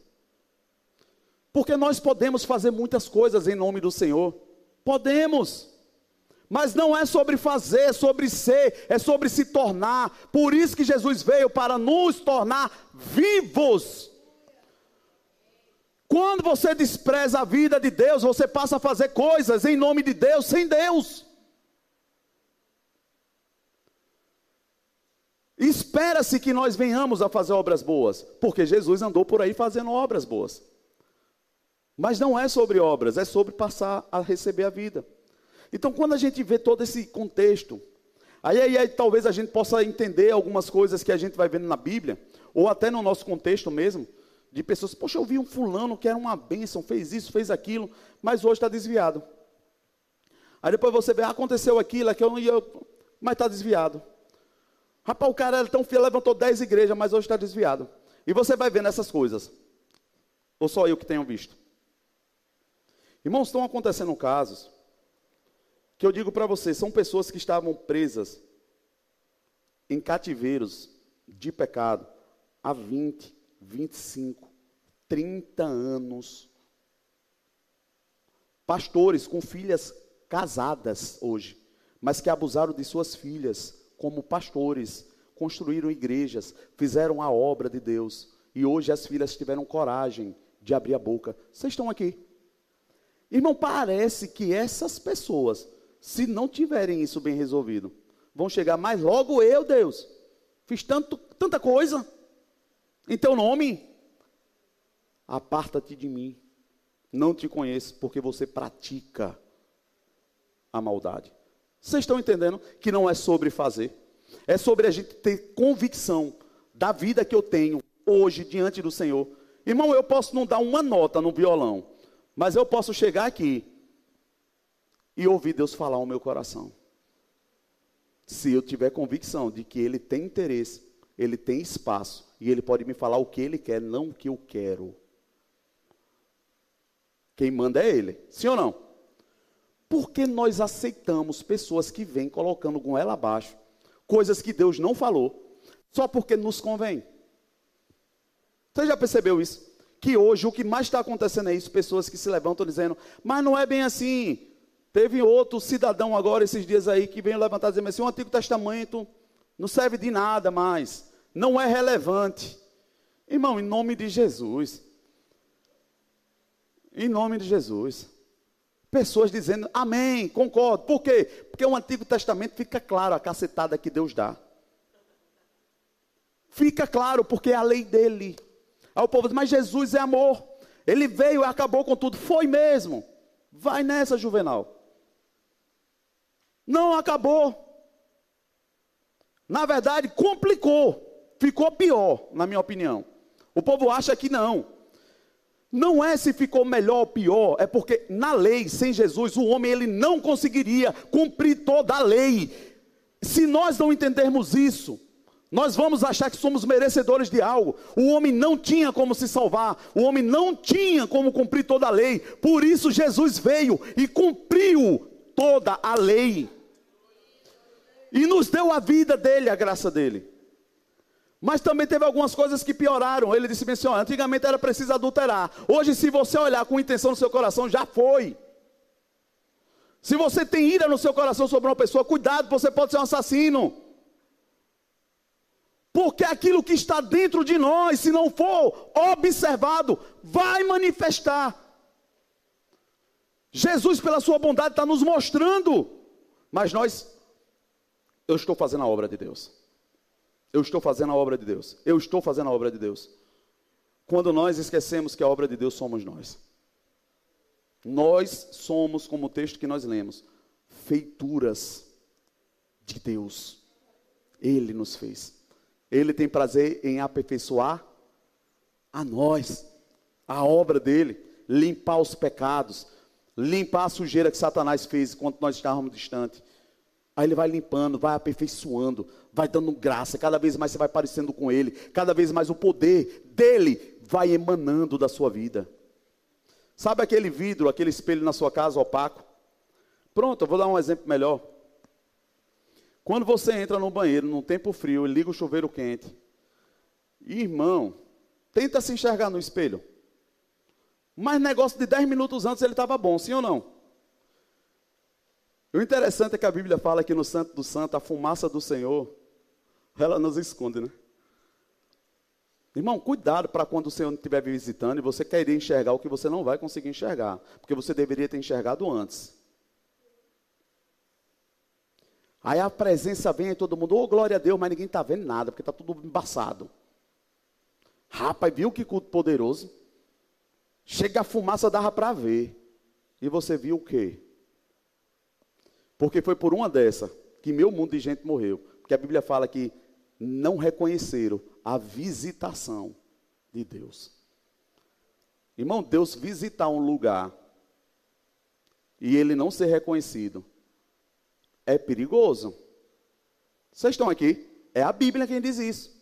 Porque nós podemos fazer muitas coisas em nome do Senhor. Podemos. Mas não é sobre fazer, é sobre ser, é sobre se tornar. Por isso que Jesus veio para nos tornar vivos. Quando você despreza a vida de Deus, você passa a fazer coisas em nome de Deus sem Deus. Espera-se que nós venhamos a fazer obras boas, porque Jesus andou por aí fazendo obras boas. Mas não é sobre obras, é sobre passar a receber a vida. Então, quando a gente vê todo esse contexto, aí, aí, aí, talvez a gente possa entender algumas coisas que a gente vai vendo na Bíblia, ou até no nosso contexto mesmo, de pessoas, poxa, eu vi um fulano que era uma bênção, fez isso, fez aquilo, mas hoje está desviado. Aí depois você vê, ah, aconteceu aquilo, aquilo, mas está desviado. Rapaz, o cara era tão fiel, levantou dez igrejas, mas hoje está desviado. E você vai vendo essas coisas. Ou só eu que tenho visto? Irmãos, estão acontecendo casos que eu digo para vocês, são pessoas que estavam presas em cativeiros de pecado há 20, 25, 30 anos. Pastores com filhas casadas hoje, mas que abusaram de suas filhas como pastores, construíram igrejas, fizeram a obra de Deus, e hoje as filhas tiveram coragem de abrir a boca. Vocês estão aqui. Irmão, parece que essas pessoas, se não tiverem isso bem resolvido, vão chegar mais logo eu, Deus. Fiz tanto, tanta coisa em teu nome. Aparta-te de mim. Não te conheço, porque você pratica a maldade. Vocês estão entendendo que não é sobre fazer, é sobre a gente ter convicção da vida que eu tenho hoje diante do Senhor. Irmão, eu posso não dar uma nota no violão, mas eu posso chegar aqui e ouvir Deus falar ao meu coração. Se eu tiver convicção de que Ele tem interesse, Ele tem espaço e Ele pode me falar o que Ele quer, não o que eu quero. Quem manda é Ele, sim ou não? Por que nós aceitamos pessoas que vêm colocando com ela abaixo coisas que Deus não falou, só porque nos convém? Você já percebeu isso? Que hoje o que mais está acontecendo é isso: pessoas que se levantam dizendo, mas não é bem assim. Teve outro cidadão agora, esses dias aí, que veio levantar dizendo assim: o Antigo Testamento não serve de nada mais, não é relevante. Irmão, em nome de Jesus. Em nome de Jesus. Pessoas dizendo, amém, concordo. Por quê? Porque o Antigo Testamento fica claro a cacetada que Deus dá. Fica claro, porque é a lei dele. Aí o povo diz, mas Jesus é amor. Ele veio e acabou com tudo. Foi mesmo. Vai nessa, Juvenal. Não acabou. Na verdade, complicou. Ficou pior, na minha opinião. O povo acha que não. Não é se ficou melhor ou pior, é porque na lei, sem Jesus, o homem ele não conseguiria cumprir toda a lei. Se nós não entendermos isso, nós vamos achar que somos merecedores de algo. O homem não tinha como se salvar, o homem não tinha como cumprir toda a lei. Por isso Jesus veio e cumpriu toda a lei. E nos deu a vida dele, a graça dele. Mas também teve algumas coisas que pioraram. Ele disse assim: ó, antigamente era preciso adulterar. Hoje, se você olhar com intenção no seu coração, já foi. Se você tem ira no seu coração sobre uma pessoa, cuidado, você pode ser um assassino. Porque aquilo que está dentro de nós, se não for observado, vai manifestar. Jesus, pela sua bondade, está nos mostrando. Mas nós, eu estou fazendo a obra de Deus. Eu estou fazendo a obra de Deus. Eu estou fazendo a obra de Deus. Quando nós esquecemos que a obra de Deus somos nós. Nós somos, como o texto que nós lemos, feituras de Deus. Ele nos fez. Ele tem prazer em aperfeiçoar a nós, a obra dele, limpar os pecados, limpar a sujeira que Satanás fez enquanto nós estávamos distantes. Aí ele vai limpando, vai aperfeiçoando, vai dando graça, cada vez mais você vai parecendo com ele, cada vez mais o poder dele vai emanando da sua vida. Sabe aquele vidro, aquele espelho na sua casa opaco? Pronto, eu vou dar um exemplo melhor. Quando você entra no banheiro, num tempo frio, e liga o chuveiro quente, irmão, tenta se enxergar no espelho. Mas negócio de 10 minutos antes ele estava bom, sim ou não? O interessante é que a Bíblia fala que no Santo do Santo, a fumaça do Senhor, ela nos esconde, né? Irmão, cuidado para quando o Senhor estiver visitando e você querer enxergar o que você não vai conseguir enxergar, porque você deveria ter enxergado antes. Aí a presença vem e todo mundo, oh glória a Deus, mas ninguém está vendo nada, porque está tudo embaçado. Rapaz, viu que culto poderoso? Chega a fumaça, dava para ver. E você viu o quê? Porque foi por uma dessa que meu mundo de gente morreu. Porque a Bíblia fala que não reconheceram a visitação de Deus. Irmão, Deus visitar um lugar e ele não ser reconhecido é perigoso. Vocês estão aqui? É a Bíblia quem diz isso.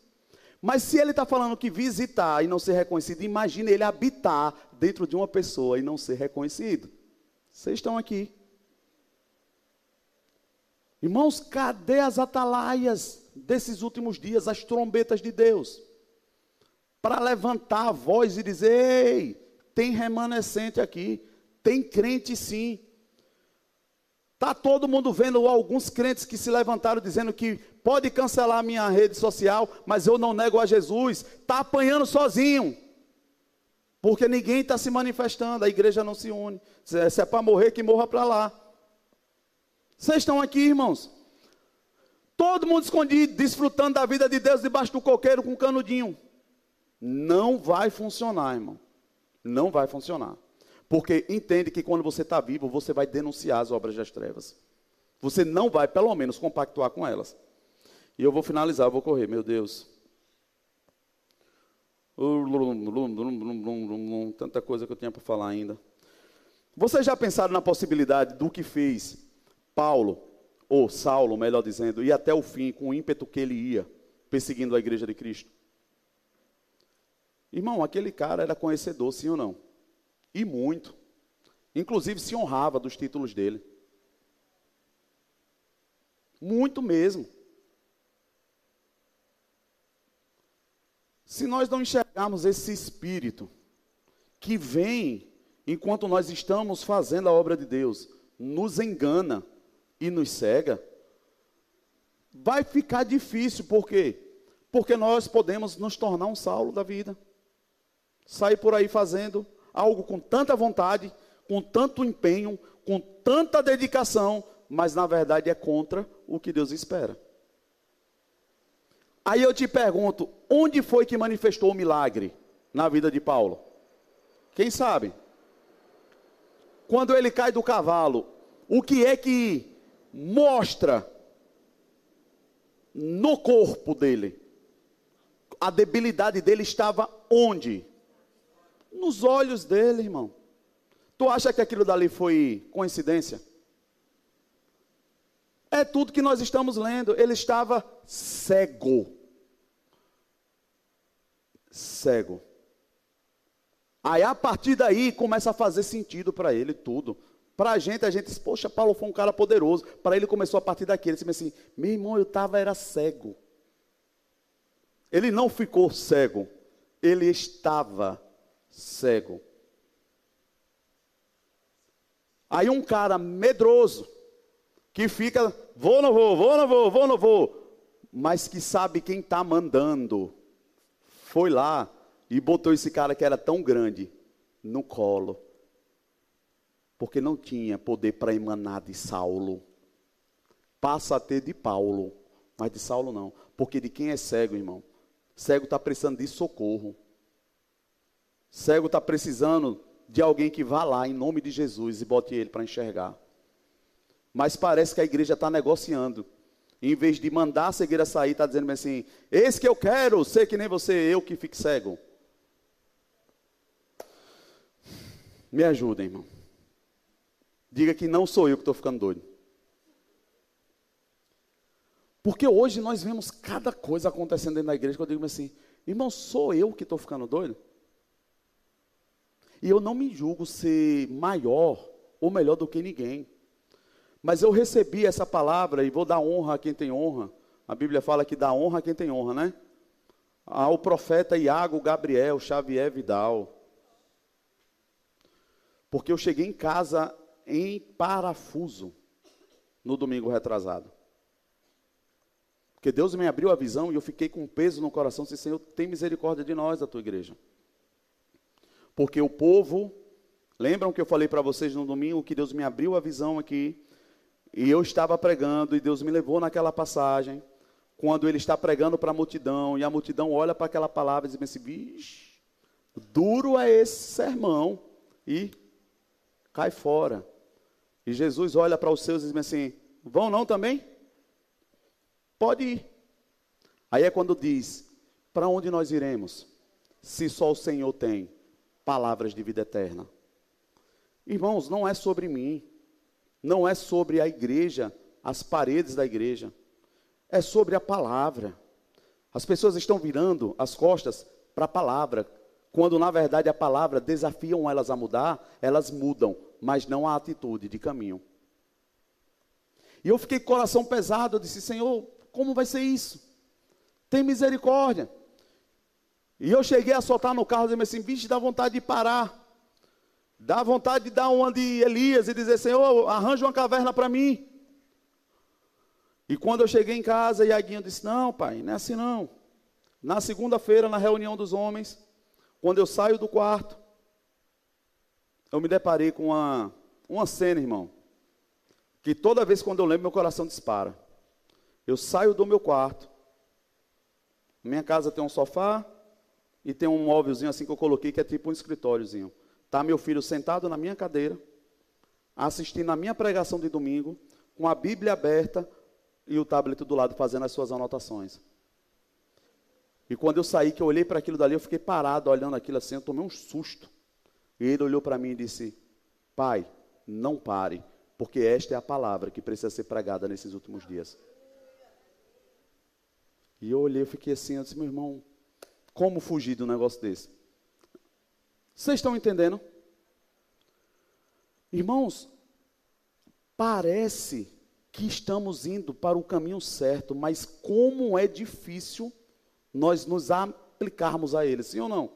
Mas se ele está falando que visitar e não ser reconhecido, imagine ele habitar dentro de uma pessoa e não ser reconhecido. Vocês estão aqui. Irmãos, cadê as atalaias desses últimos dias, as trombetas de Deus? Para levantar a voz e dizer: ei, tem remanescente aqui, tem crente sim. Está todo mundo vendo alguns crentes que se levantaram dizendo que pode cancelar a minha rede social, mas eu não nego a Jesus. Está apanhando sozinho. Porque ninguém está se manifestando, a igreja não se une. Se é para morrer, que morra para lá. Vocês estão aqui, irmãos? Todo mundo escondido, desfrutando da vida de Deus debaixo do coqueiro com um canudinho. Não vai funcionar, irmão. Não vai funcionar. Porque entende que quando você está vivo, você vai denunciar as obras das trevas. Você não vai, pelo menos, compactuar com elas. E eu vou finalizar, eu vou correr, meu Deus. Tanta coisa que eu tinha para falar ainda. Vocês já pensaram na possibilidade do que fez Paulo, ou Saulo, melhor dizendo, e até o fim, com o ímpeto que ele ia, perseguindo a igreja de Cristo? Irmão, aquele cara era conhecedor, sim ou não? E muito. Inclusive se honrava dos títulos dele. Muito mesmo. Se nós não enxergarmos esse espírito que vem enquanto nós estamos fazendo a obra de Deus, nos engana e nos cega, vai ficar difícil, por quê? Porque nós podemos nos tornar um Saulo da vida. Sair por aí fazendo algo com tanta vontade, com tanto empenho, com tanta dedicação, mas na verdade é contra o que Deus espera. Aí eu te pergunto, onde foi que manifestou o milagre na vida de Paulo? Quem sabe? Quando ele cai do cavalo, o que é que mostra no corpo dele? A debilidade dele estava onde? nos olhos dele, irmão. Tu acha que aquilo dali foi coincidência? É tudo que nós estamos lendo. Ele estava cego. Cego. Aí a partir daí começa a fazer sentido para ele tudo. Para a gente, a gente diz, poxa, Paulo foi um cara poderoso. Para ele começou a partir daqui. Ele disse assim: meu irmão, eu estava, era cego. Ele não ficou cego, ele estava cego. Aí um cara medroso, que fica, vou, não vou, vou, não vou, vou, não vou, mas que sabe quem está mandando, foi lá e botou esse cara que era tão grande no colo, porque não tinha poder para emanar de Saulo. Passa a ter de Paulo, mas de Saulo não, porque de quem é cego, irmão? Cego está precisando de socorro. Cego está precisando de alguém que vá lá em nome de Jesus e bote ele para enxergar. Mas parece que a igreja está negociando. Em vez de mandar a cegueira sair, está dizendo assim: esse que eu quero, ser que nem você, eu que fique cego. Me ajuda, irmão. Diga que não sou eu que estou ficando doido. Porque hoje nós vemos cada coisa acontecendo dentro da igreja que eu digo assim, irmão, sou eu que estou ficando doido? E eu não me julgo ser maior ou melhor do que ninguém. Mas eu recebi essa palavra e vou dar honra a quem tem honra. A Bíblia fala que dá honra a quem tem honra, né? Ao profeta Iago Gabriel Xavier Vidal. Porque eu cheguei em casa em parafuso no domingo retrasado. Porque Deus me abriu a visão e eu fiquei com peso no coração, disse, Senhor, tem misericórdia de nós, da tua igreja. Porque o povo, lembram que eu falei para vocês no domingo que Deus me abriu a visão aqui, e eu estava pregando, e Deus me levou naquela passagem, quando ele está pregando para a multidão, e a multidão olha para aquela palavra e diz assim, vixe, duro é esse sermão, e cai fora. E Jesus olha para os seus e diz assim, vão não também? Pode ir. Aí é quando diz, para onde nós iremos? Se só o Senhor tem palavras de vida eterna. Irmãos, não é sobre mim, não é sobre a igreja, as paredes da igreja, é sobre a palavra. As pessoas estão virando as costas para a palavra, quando na verdade a palavra desafiam elas a mudar, elas mudam, mas não a atitude de caminho. E eu fiquei com o coração pesado, eu disse: Senhor, como vai ser isso? Tem misericórdia. E eu cheguei a soltar no carro, dizendo assim: bicho, dá vontade de parar. Dá vontade de dar uma de Elias e dizer: Senhor, arranja uma caverna para mim. E quando eu cheguei em casa, Iaguinho disse: Não, pai, não é assim não. Na segunda-feira, na reunião dos homens, quando eu saio do quarto, eu me deparei com uma, uma cena, irmão, que toda vez quando eu lembro, meu coração dispara. Eu saio do meu quarto, minha casa tem um sofá e tem um móvelzinho assim que eu coloquei, que é tipo um escritóriozinho. Está meu filho sentado na minha cadeira, assistindo a minha pregação de domingo, com a Bíblia aberta e o tablet do lado fazendo as suas anotações. E quando eu saí, que eu olhei para aquilo dali, eu fiquei parado olhando aquilo assim, eu tomei um susto. E ele olhou para mim e disse: Pai, não pare, porque esta é a palavra que precisa ser pregada nesses últimos dias. E eu olhei, eu fiquei assim, eu disse: Meu irmão, como fugir de um negócio desse? Vocês estão entendendo? Irmãos, parece que estamos indo para o caminho certo, mas como é difícil nós nos aplicarmos a ele, sim ou não?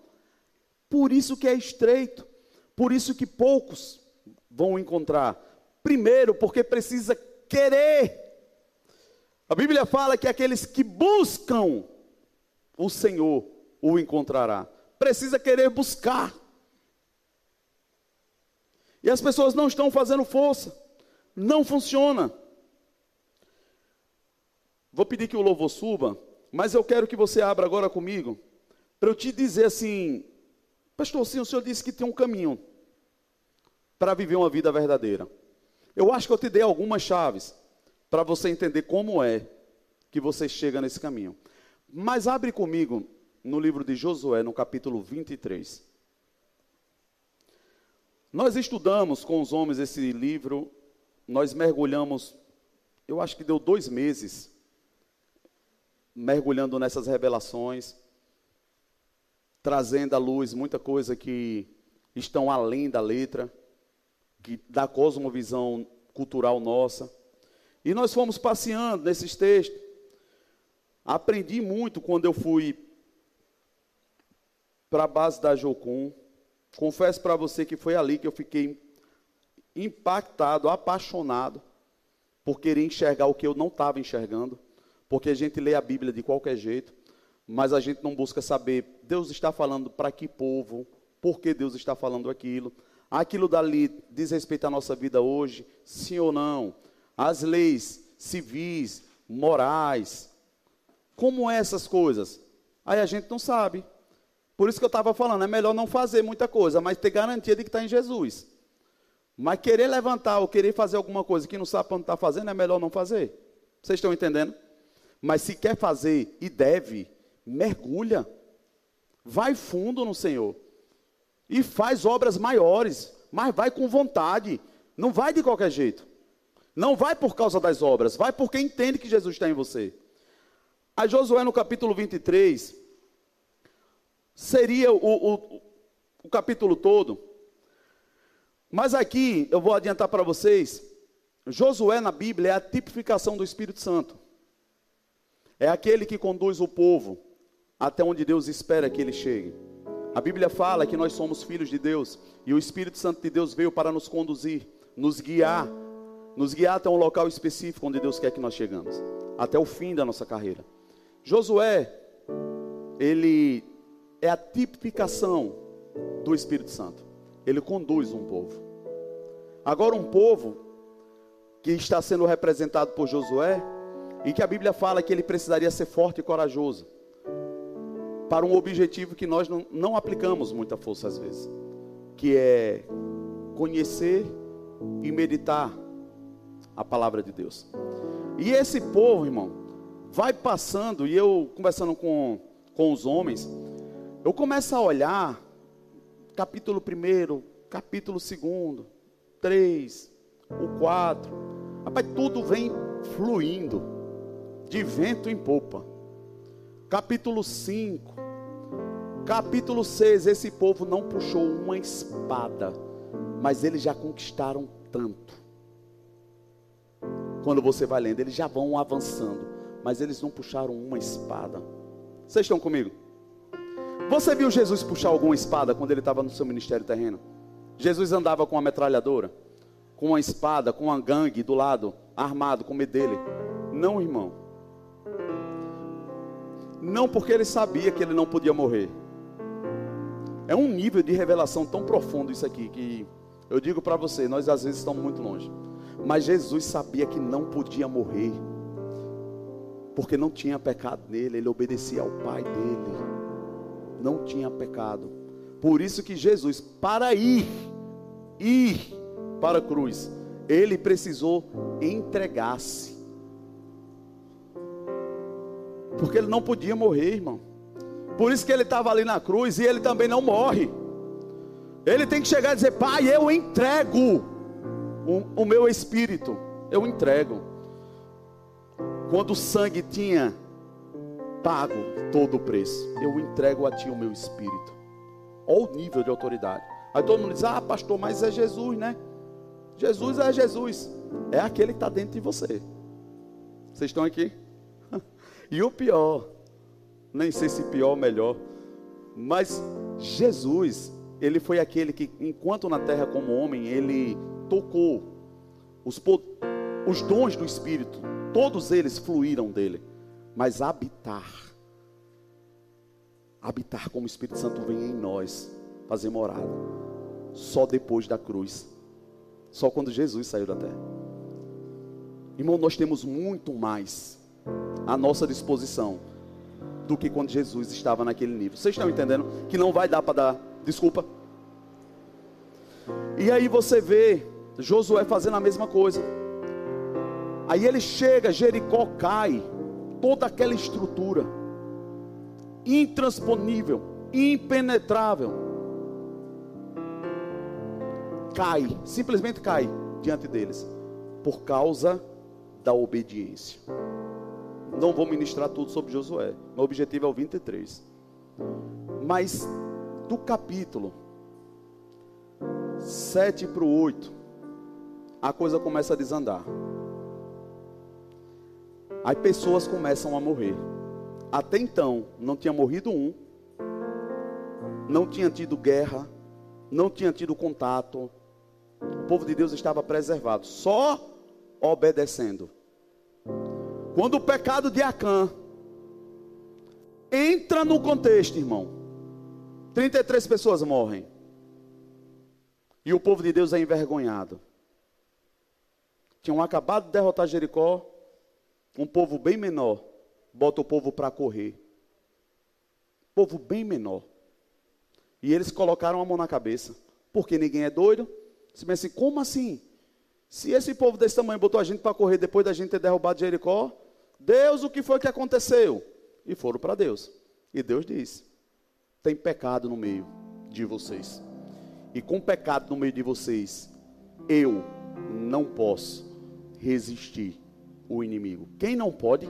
Por isso que é estreito, por isso que poucos vão encontrar. Primeiro, porque precisa querer. A Bíblia fala que aqueles que buscam o Senhor o encontrará. Precisa querer buscar. E as pessoas não estão fazendo força. Não funciona. Vou pedir que o louvor suba, mas eu quero que você abra agora comigo, para eu te dizer assim, pastor, sim, o senhor disse que tem um caminho para viver uma vida verdadeira. Eu acho que eu te dei algumas chaves para você entender como é que você chega nesse caminho. Mas abre comigo no livro de Josué, no capítulo 23. Nós estudamos com os homens esse livro, nós mergulhamos, eu acho que deu dois meses, mergulhando nessas revelações, trazendo à luz muita coisa que estão além da letra, que, da cosmovisão cultural nossa. E nós fomos passeando nesses textos. Aprendi muito quando eu fui para a base da Jocum. Confesso para você que foi ali que eu fiquei impactado, apaixonado, por querer enxergar o que eu não estava enxergando. Porque a gente lê a Bíblia de qualquer jeito, mas a gente não busca saber, Deus está falando para que povo, por que Deus está falando aquilo. Aquilo dali diz respeito à nossa vida hoje, sim ou não? As leis civis, morais, como é essas coisas? Aí a gente não sabe. Por isso que eu estava falando, é melhor não fazer muita coisa, mas ter garantia de que está em Jesus. Mas querer levantar ou querer fazer alguma coisa que não sabe onde está fazendo, é melhor não fazer. Vocês estão entendendo? Mas se quer fazer e deve, mergulha. Vai fundo no Senhor. E faz obras maiores, mas vai com vontade. Não vai de qualquer jeito. Não vai por causa das obras, vai porque entende que Jesus está em você. A Josué no capítulo 23, seria o, o, o capítulo todo. Mas aqui eu vou adiantar para vocês Josué na Bíblia é a tipificação do Espírito Santo. É aquele que conduz o povo até onde Deus espera que ele chegue. A Bíblia fala que nós somos filhos de Deus e o Espírito Santo de Deus veio para nos conduzir, nos guiar, nos guiar até um local específico onde Deus quer que nós chegamos, até o fim da nossa carreira. Josué, ele é a tipificação do Espírito Santo. Ele conduz um povo. Agora um povo que está sendo representado por Josué e que a Bíblia fala que ele precisaria ser forte e corajoso para um objetivo que nós não, não aplicamos muita força às vezes, que é conhecer e meditar a palavra de Deus. E esse povo, irmão, vai passando, e eu conversando com, com os homens, eu começo a olhar, capítulo 1, capítulo 2, 3, o 4, rapaz, tudo vem fluindo, de vento em popa capítulo 5, capítulo 6, esse povo não puxou uma espada, mas eles já conquistaram tanto. Quando você vai lendo, eles já vão avançando, mas eles não puxaram uma espada. Vocês estão comigo? Você viu Jesus puxar alguma espada quando ele estava no seu ministério terreno? Jesus andava com uma metralhadora, com uma espada, com uma gangue do lado, armado, com medo dele. Não, irmão. Não porque ele sabia que ele não podia morrer. É um nível de revelação tão profundo isso aqui que eu digo para você, nós às vezes estamos muito longe. Mas Jesus sabia que não podia morrer. Porque não tinha pecado nele, ele obedecia ao Pai dele. Não tinha pecado. Por isso que Jesus, para ir, ir para a cruz, ele precisou entregar-se. Porque ele não podia morrer, irmão. Por isso que ele estava ali na cruz e ele também não morre. Ele tem que chegar e dizer: Pai, eu entrego o, o meu espírito. Eu entrego. Quando o sangue tinha pago todo o preço, eu entrego a ti o meu espírito. Olha o nível de autoridade. Aí todo mundo diz: Ah, pastor, mas é Jesus, né? Jesus é Jesus. É aquele que está dentro de você. Vocês estão aqui? E o pior, nem sei se pior ou melhor, mas Jesus, ele foi aquele que, enquanto na terra como homem, ele tocou os, os dons do Espírito, todos eles fluíram dele, mas habitar, habitar como o Espírito Santo vem em nós, fazer morada, só depois da cruz, só quando Jesus saiu da terra. Irmão, nós temos muito mais à nossa disposição do que quando Jesus estava naquele nível. Vocês estão entendendo que não vai dar para dar desculpa? E aí você vê Josué fazendo a mesma coisa. Aí ele chega, Jericó cai, toda aquela estrutura intransponível, impenetrável, cai, simplesmente cai diante deles, por causa da obediência. Não vou ministrar tudo sobre Josué. Meu objetivo é o 23. Mas do capítulo 7 para o 8, a coisa começa a desandar. Aí pessoas começam a morrer. Até então, não tinha morrido um, não tinha tido guerra, não tinha tido contato. O povo de Deus estava preservado, só obedecendo. Quando o pecado de Acã entra no contexto, irmão, 33 pessoas morrem. E o povo de Deus é envergonhado. Tinham acabado de derrotar Jericó, um povo bem menor, bota o povo para correr. Povo bem menor. E eles colocaram a mão na cabeça. Porque ninguém é doido. Pensa assim, como assim? Se esse povo desse tamanho botou a gente para correr depois da gente ter derrubado Jericó, Deus, o que foi que aconteceu? E foram para Deus. E Deus disse: tem pecado no meio de vocês. E com pecado no meio de vocês, eu não posso resistir o inimigo. Quem não pode?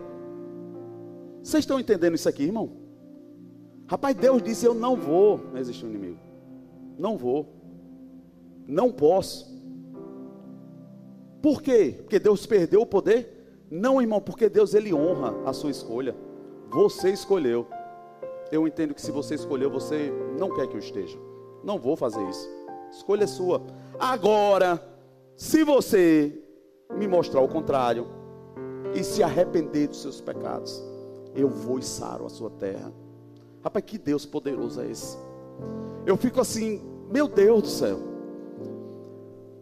Vocês estão entendendo isso aqui, irmão? Rapaz, Deus disse: Eu não vou resistir o inimigo. Não vou. Não posso. Por quê? Porque Deus perdeu o poder? Não, irmão, porque Deus ele honra a sua escolha. Você escolheu. Eu entendo que se você escolheu, você não quer que eu esteja. Não vou fazer isso. Escolha sua. Agora, se você me mostrar o contrário e se arrepender dos seus pecados, eu vou e saro a sua terra. Rapaz, que Deus poderoso é esse? Eu fico assim, meu Deus do céu.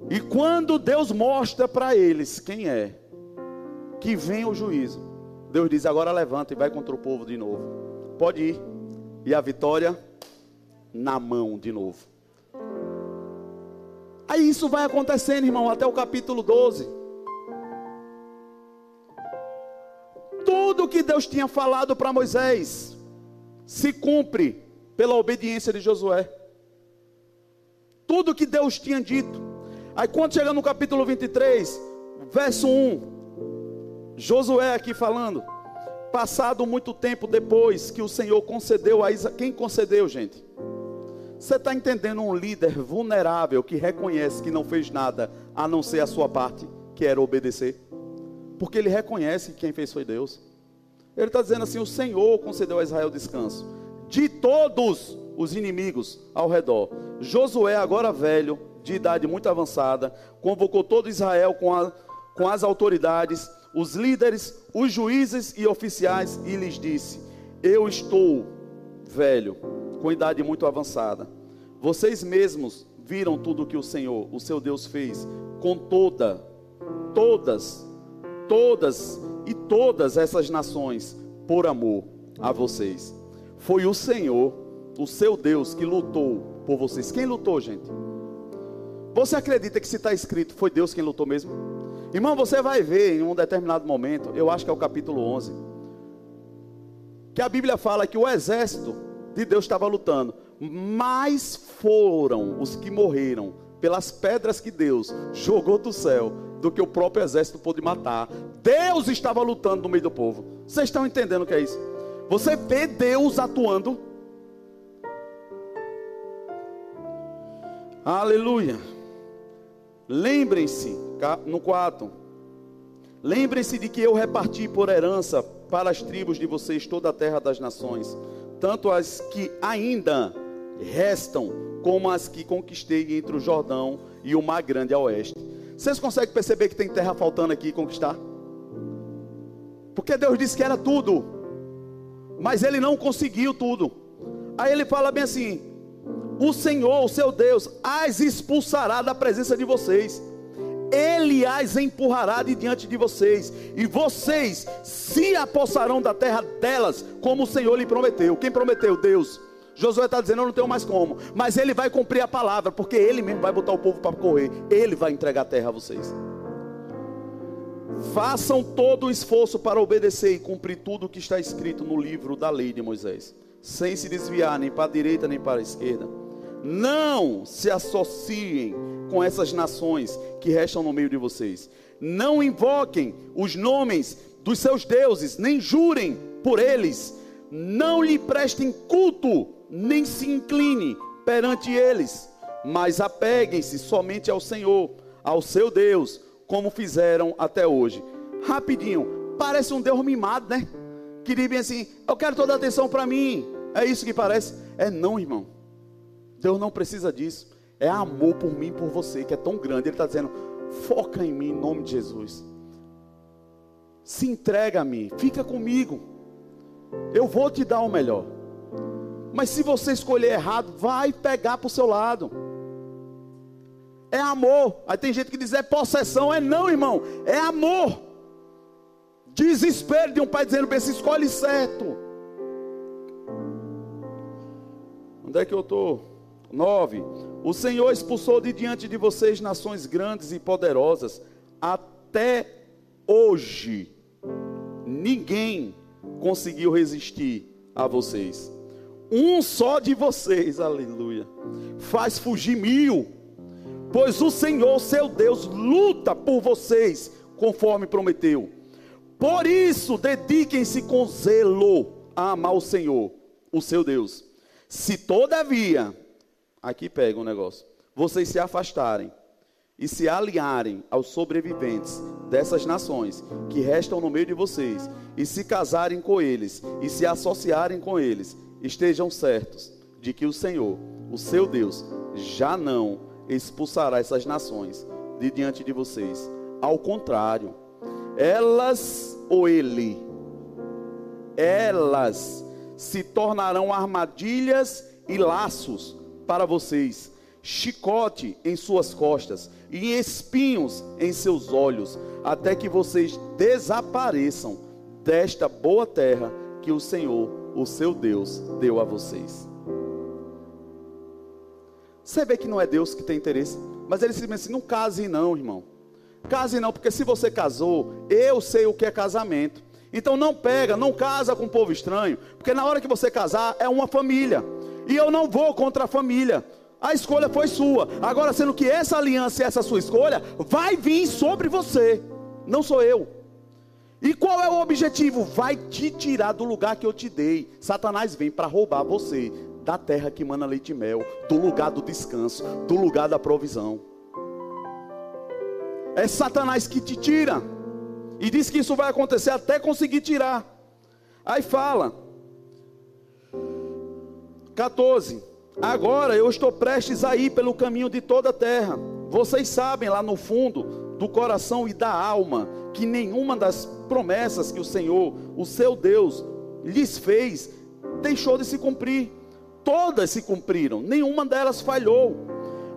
E quando Deus mostra para eles quem é, que vem o juízo, Deus diz: agora levanta e vai contra o povo de novo. Pode ir. E a vitória na mão de novo. Aí isso vai acontecendo, irmão, até o capítulo 12. Tudo que Deus tinha falado para Moisés se cumpre pela obediência de Josué. Tudo que Deus tinha dito. Aí quando chega no capítulo 23, verso 1, Josué aqui falando, passado muito tempo depois que o Senhor concedeu a Isaías, quem concedeu, gente? Você está entendendo um líder vulnerável que reconhece que não fez nada a não ser a sua parte, que era obedecer? Porque ele reconhece que quem fez foi Deus. Ele está dizendo assim: o Senhor concedeu a Israel descanso de todos os inimigos ao redor. Josué, agora velho, de idade muito avançada, convocou todo Israel com, a, com as autoridades, os líderes, os juízes e oficiais, e lhes disse: Eu estou velho, com idade muito avançada. Vocês mesmos viram tudo o que o Senhor, o seu Deus, fez com toda, todas, todas e todas essas nações por amor a vocês. Foi o Senhor, o seu Deus, que lutou por vocês. Quem lutou, gente? Você acredita que se está escrito foi Deus quem lutou mesmo? Irmão, você vai ver em um determinado momento, eu acho que é o capítulo 11, que a Bíblia fala que o exército de Deus estava lutando, mas foram os que morreram pelas pedras que Deus jogou do céu do que o próprio exército pôde matar. Deus estava lutando no meio do povo. Vocês estão entendendo o que é isso? Você vê Deus atuando. Aleluia. Lembrem-se, no 4. Lembrem-se de que eu reparti por herança para as tribos de vocês toda a terra das nações, tanto as que ainda restam, como as que conquistei entre o Jordão e o Mar Grande a oeste. Vocês conseguem perceber que tem terra faltando aqui conquistar? Porque Deus disse que era tudo, mas ele não conseguiu tudo. Aí ele fala bem assim: O Senhor, o seu Deus, as expulsará da presença de vocês. Ele as empurrará de diante de vocês, e vocês se apossarão da terra delas, como o Senhor lhe prometeu. Quem prometeu? Deus. Josué está dizendo: Eu não tenho mais como, mas ele vai cumprir a palavra, porque ele mesmo vai botar o povo para correr, ele vai entregar a terra a vocês. Façam todo o esforço para obedecer e cumprir tudo o que está escrito no livro da lei de Moisés, sem se desviar nem para a direita nem para a esquerda. Não se associem com essas nações que restam no meio de vocês. Não invoquem os nomes dos seus deuses, nem jurem por eles. Não lhe prestem culto nem se incline perante eles, mas apeguem-se somente ao Senhor, ao seu Deus, como fizeram até hoje. Rapidinho, parece um Deus mimado, né? Que diz bem assim: Eu quero toda a atenção para mim. É isso que parece? É não, irmão. Deus não precisa disso. É amor por mim, por você, que é tão grande. Ele está dizendo: foca em mim, em nome de Jesus. Se entrega a mim, fica comigo. Eu vou te dar o melhor. Mas se você escolher errado, vai pegar para o seu lado. É amor. Aí tem gente que diz é possessão. É não, irmão. É amor. Desespero de um pai dizendo: se escolhe certo. Onde é que eu estou? 9. O Senhor expulsou de diante de vocês nações grandes e poderosas. Até hoje, ninguém conseguiu resistir a vocês um só de vocês, aleluia, faz fugir mil, pois o Senhor, seu Deus, luta por vocês, conforme prometeu. Por isso, dediquem-se com zelo a amar o Senhor, o seu Deus. Se todavia, aqui pega um negócio, vocês se afastarem e se aliarem aos sobreviventes dessas nações que restam no meio de vocês, e se casarem com eles, e se associarem com eles, estejam certos de que o Senhor, o seu Deus, já não expulsará essas nações de diante de vocês. Ao contrário, elas ou ele, elas se tornarão armadilhas e laços para vocês, chicote em suas costas e espinhos em seus olhos, até que vocês desapareçam desta boa terra que o Senhor, o seu Deus, deu a vocês. Você vê que não é Deus que tem interesse, mas ele se assim: não case não, irmão. Case não, porque se você casou, eu sei o que é casamento. Então não pega, não casa com um povo estranho, porque na hora que você casar é uma família. E eu não vou contra a família. A escolha foi sua. Agora, sendo que essa aliança e essa sua escolha vai vir sobre você, não sou eu. E qual é o objetivo? Vai te tirar do lugar que eu te dei. Satanás vem para roubar você da terra que mana leite e mel, do lugar do descanso, do lugar da provisão. É Satanás que te tira. E diz que isso vai acontecer até conseguir tirar. Aí fala, 14: Agora eu estou prestes a ir pelo caminho de toda a terra. Vocês sabem lá no fundo do coração e da alma que nenhuma das promessas que o Senhor, o seu Deus, lhes fez, deixou de se cumprir. Todas se cumpriram, nenhuma delas falhou.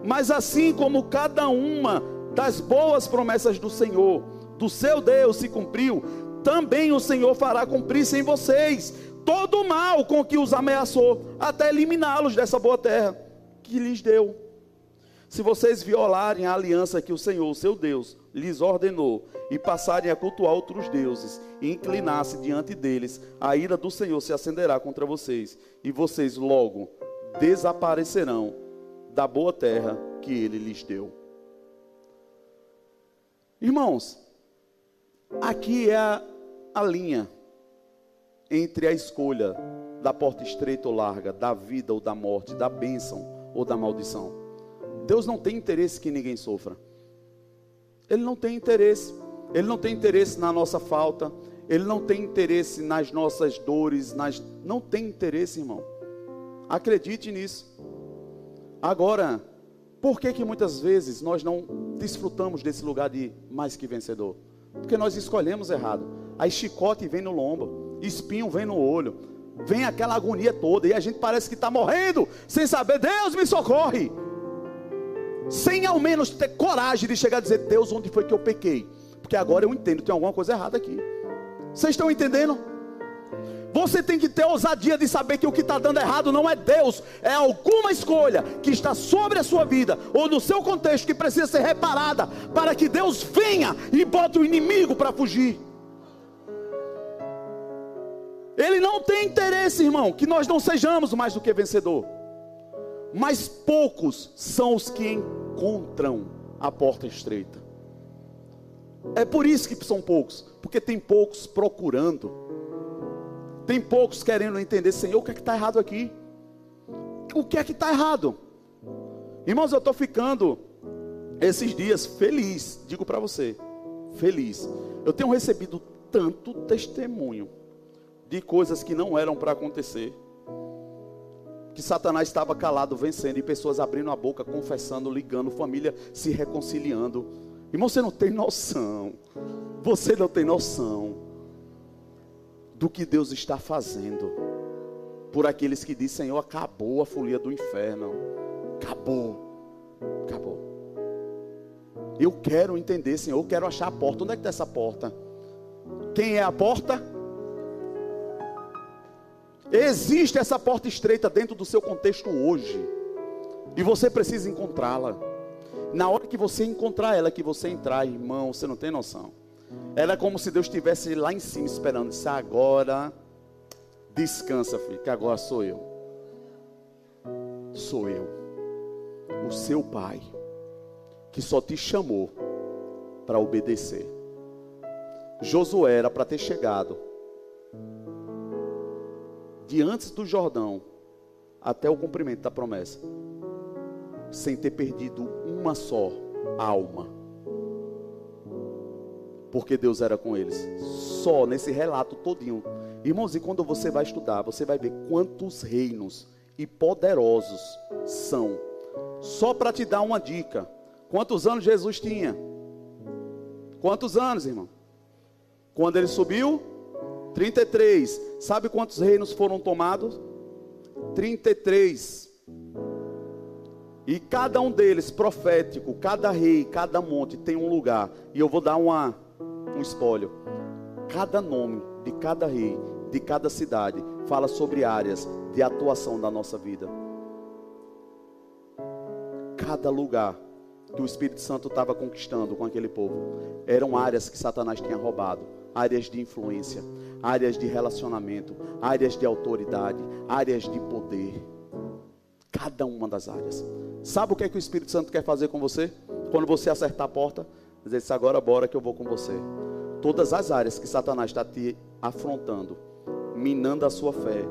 Mas assim como cada uma das boas promessas do Senhor, do seu Deus se cumpriu, também o Senhor fará cumprir-se em vocês todo o mal com que os ameaçou, até eliminá-los dessa boa terra que lhes deu. Se vocês violarem a aliança que o Senhor, seu Deus, lhes ordenou, e passarem a cultuar outros deuses, e inclinar-se diante deles, a ira do Senhor se acenderá contra vocês, e vocês logo desaparecerão da boa terra que ele lhes deu. Irmãos, aqui é a, a linha entre a escolha da porta estreita ou larga, da vida ou da morte, da bênção ou da maldição. Deus não tem interesse que ninguém sofra. Ele não tem interesse. Ele não tem interesse na nossa falta. Ele não tem interesse nas nossas dores. Nas... Não tem interesse, irmão. Acredite nisso. Agora, por que que muitas vezes nós não desfrutamos desse lugar de mais que vencedor? Porque nós escolhemos errado. Aí chicote vem no lombo, espinho vem no olho, vem aquela agonia toda, e a gente parece que está morrendo, sem saber, Deus me socorre. Sem ao menos ter coragem de chegar a dizer, Deus, onde foi que eu pequei? Porque agora eu entendo, tem alguma coisa errada aqui. Vocês estão entendendo? Você tem que ter ousadia de saber que o que está dando errado não é Deus, é alguma escolha que está sobre a sua vida ou no seu contexto que precisa ser reparada para que Deus venha e bote o inimigo para fugir. Ele não tem interesse, irmão, que nós não sejamos mais do que vencedor. Mas poucos são os que encontram a porta estreita. É por isso que são poucos, porque tem poucos procurando. Tem poucos querendo entender, Senhor, o que é que está errado aqui? O que é que está errado? Irmãos, eu estou ficando esses dias feliz, digo para você, feliz. Eu tenho recebido tanto testemunho de coisas que não eram para acontecer. Que Satanás estava calado, vencendo, e pessoas abrindo a boca, confessando, ligando, família se reconciliando. Irmão, você não tem noção. Você não tem noção do que Deus está fazendo por aqueles que dizem: Senhor, acabou a folia do inferno. Acabou. Acabou. Eu quero entender, Senhor, eu quero achar a porta. Onde é que está essa porta? Quem é a porta? Existe essa porta estreita dentro do seu contexto hoje. E você precisa encontrá-la. Na hora que você encontrar ela, que você entrar, irmão, você não tem noção. Era como se Deus estivesse lá em cima esperando. Disse, agora descansa, filho, que agora sou eu. Sou eu, o seu pai, que só te chamou para obedecer. Josué era para ter chegado de antes do Jordão até o cumprimento da promessa, sem ter perdido uma só alma. Porque Deus era com eles. Só nesse relato todinho. Irmãos, e quando você vai estudar, você vai ver quantos reinos e poderosos são. Só para te dar uma dica. Quantos anos Jesus tinha? Quantos anos, irmão? Quando ele subiu? 33. Sabe quantos reinos foram tomados? 33. E cada um deles, profético, cada rei, cada monte tem um lugar. E eu vou dar uma, um espólio. Cada nome de cada rei, de cada cidade, fala sobre áreas de atuação da nossa vida. Cada lugar que o Espírito Santo estava conquistando com aquele povo eram áreas que Satanás tinha roubado áreas de influência, áreas de relacionamento, áreas de autoridade, áreas de poder. Cada uma das áreas. Sabe o que é que o Espírito Santo quer fazer com você? Quando você acertar a porta, dizer agora bora que eu vou com você. Todas as áreas que Satanás está te afrontando, minando a sua fé,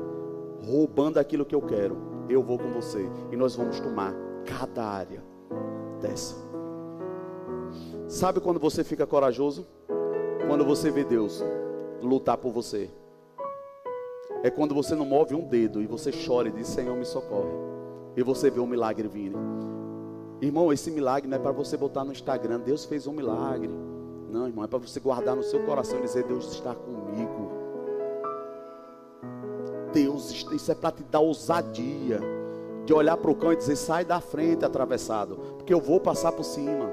roubando aquilo que eu quero, eu vou com você e nós vamos tomar cada área dessa. Sabe quando você fica corajoso? Quando você vê Deus lutar por você. É quando você não move um dedo e você chora e diz: Senhor, me socorre. E você vê um milagre vindo. Irmão, esse milagre não é para você botar no Instagram. Deus fez um milagre. Não, irmão, é para você guardar no seu coração e dizer: Deus está comigo. Deus, isso é para te dar ousadia de olhar para o cão e dizer: sai da frente, atravessado, porque eu vou passar por cima.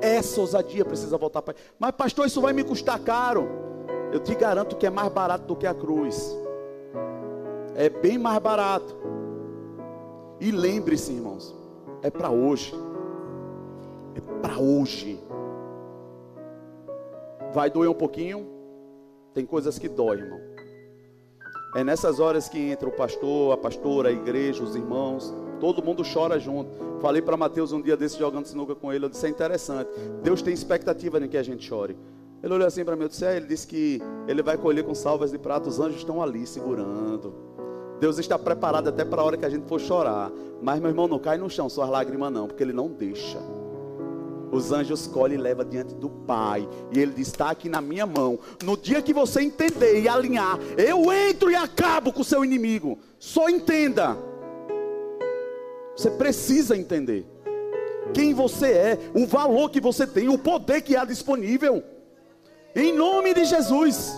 Essa ousadia precisa voltar para. Mas, pastor, isso vai me custar caro. Eu te garanto que é mais barato do que a cruz. É bem mais barato. E lembre-se, irmãos, é para hoje. É para hoje. Vai doer um pouquinho? Tem coisas que dói, irmão. É nessas horas que entra o pastor, a pastora, a igreja, os irmãos. Todo mundo chora junto. Falei para Mateus um dia desse jogando sinuca com ele. Eu disse: é interessante. Deus tem expectativa em que a gente chore. Ele olhou assim para mim e disse: é, ele disse que ele vai colher com salvas de prata. Os anjos estão ali segurando. Deus está preparado até para a hora que a gente for chorar. Mas meu irmão, não cai no chão suas lágrimas, não, porque ele não deixa. Os anjos colhem e leva diante do Pai. E ele diz: está aqui na minha mão. No dia que você entender e alinhar, eu entro e acabo com o seu inimigo. Só entenda. Você precisa entender quem você é, o valor que você tem, o poder que há disponível. Em nome de Jesus.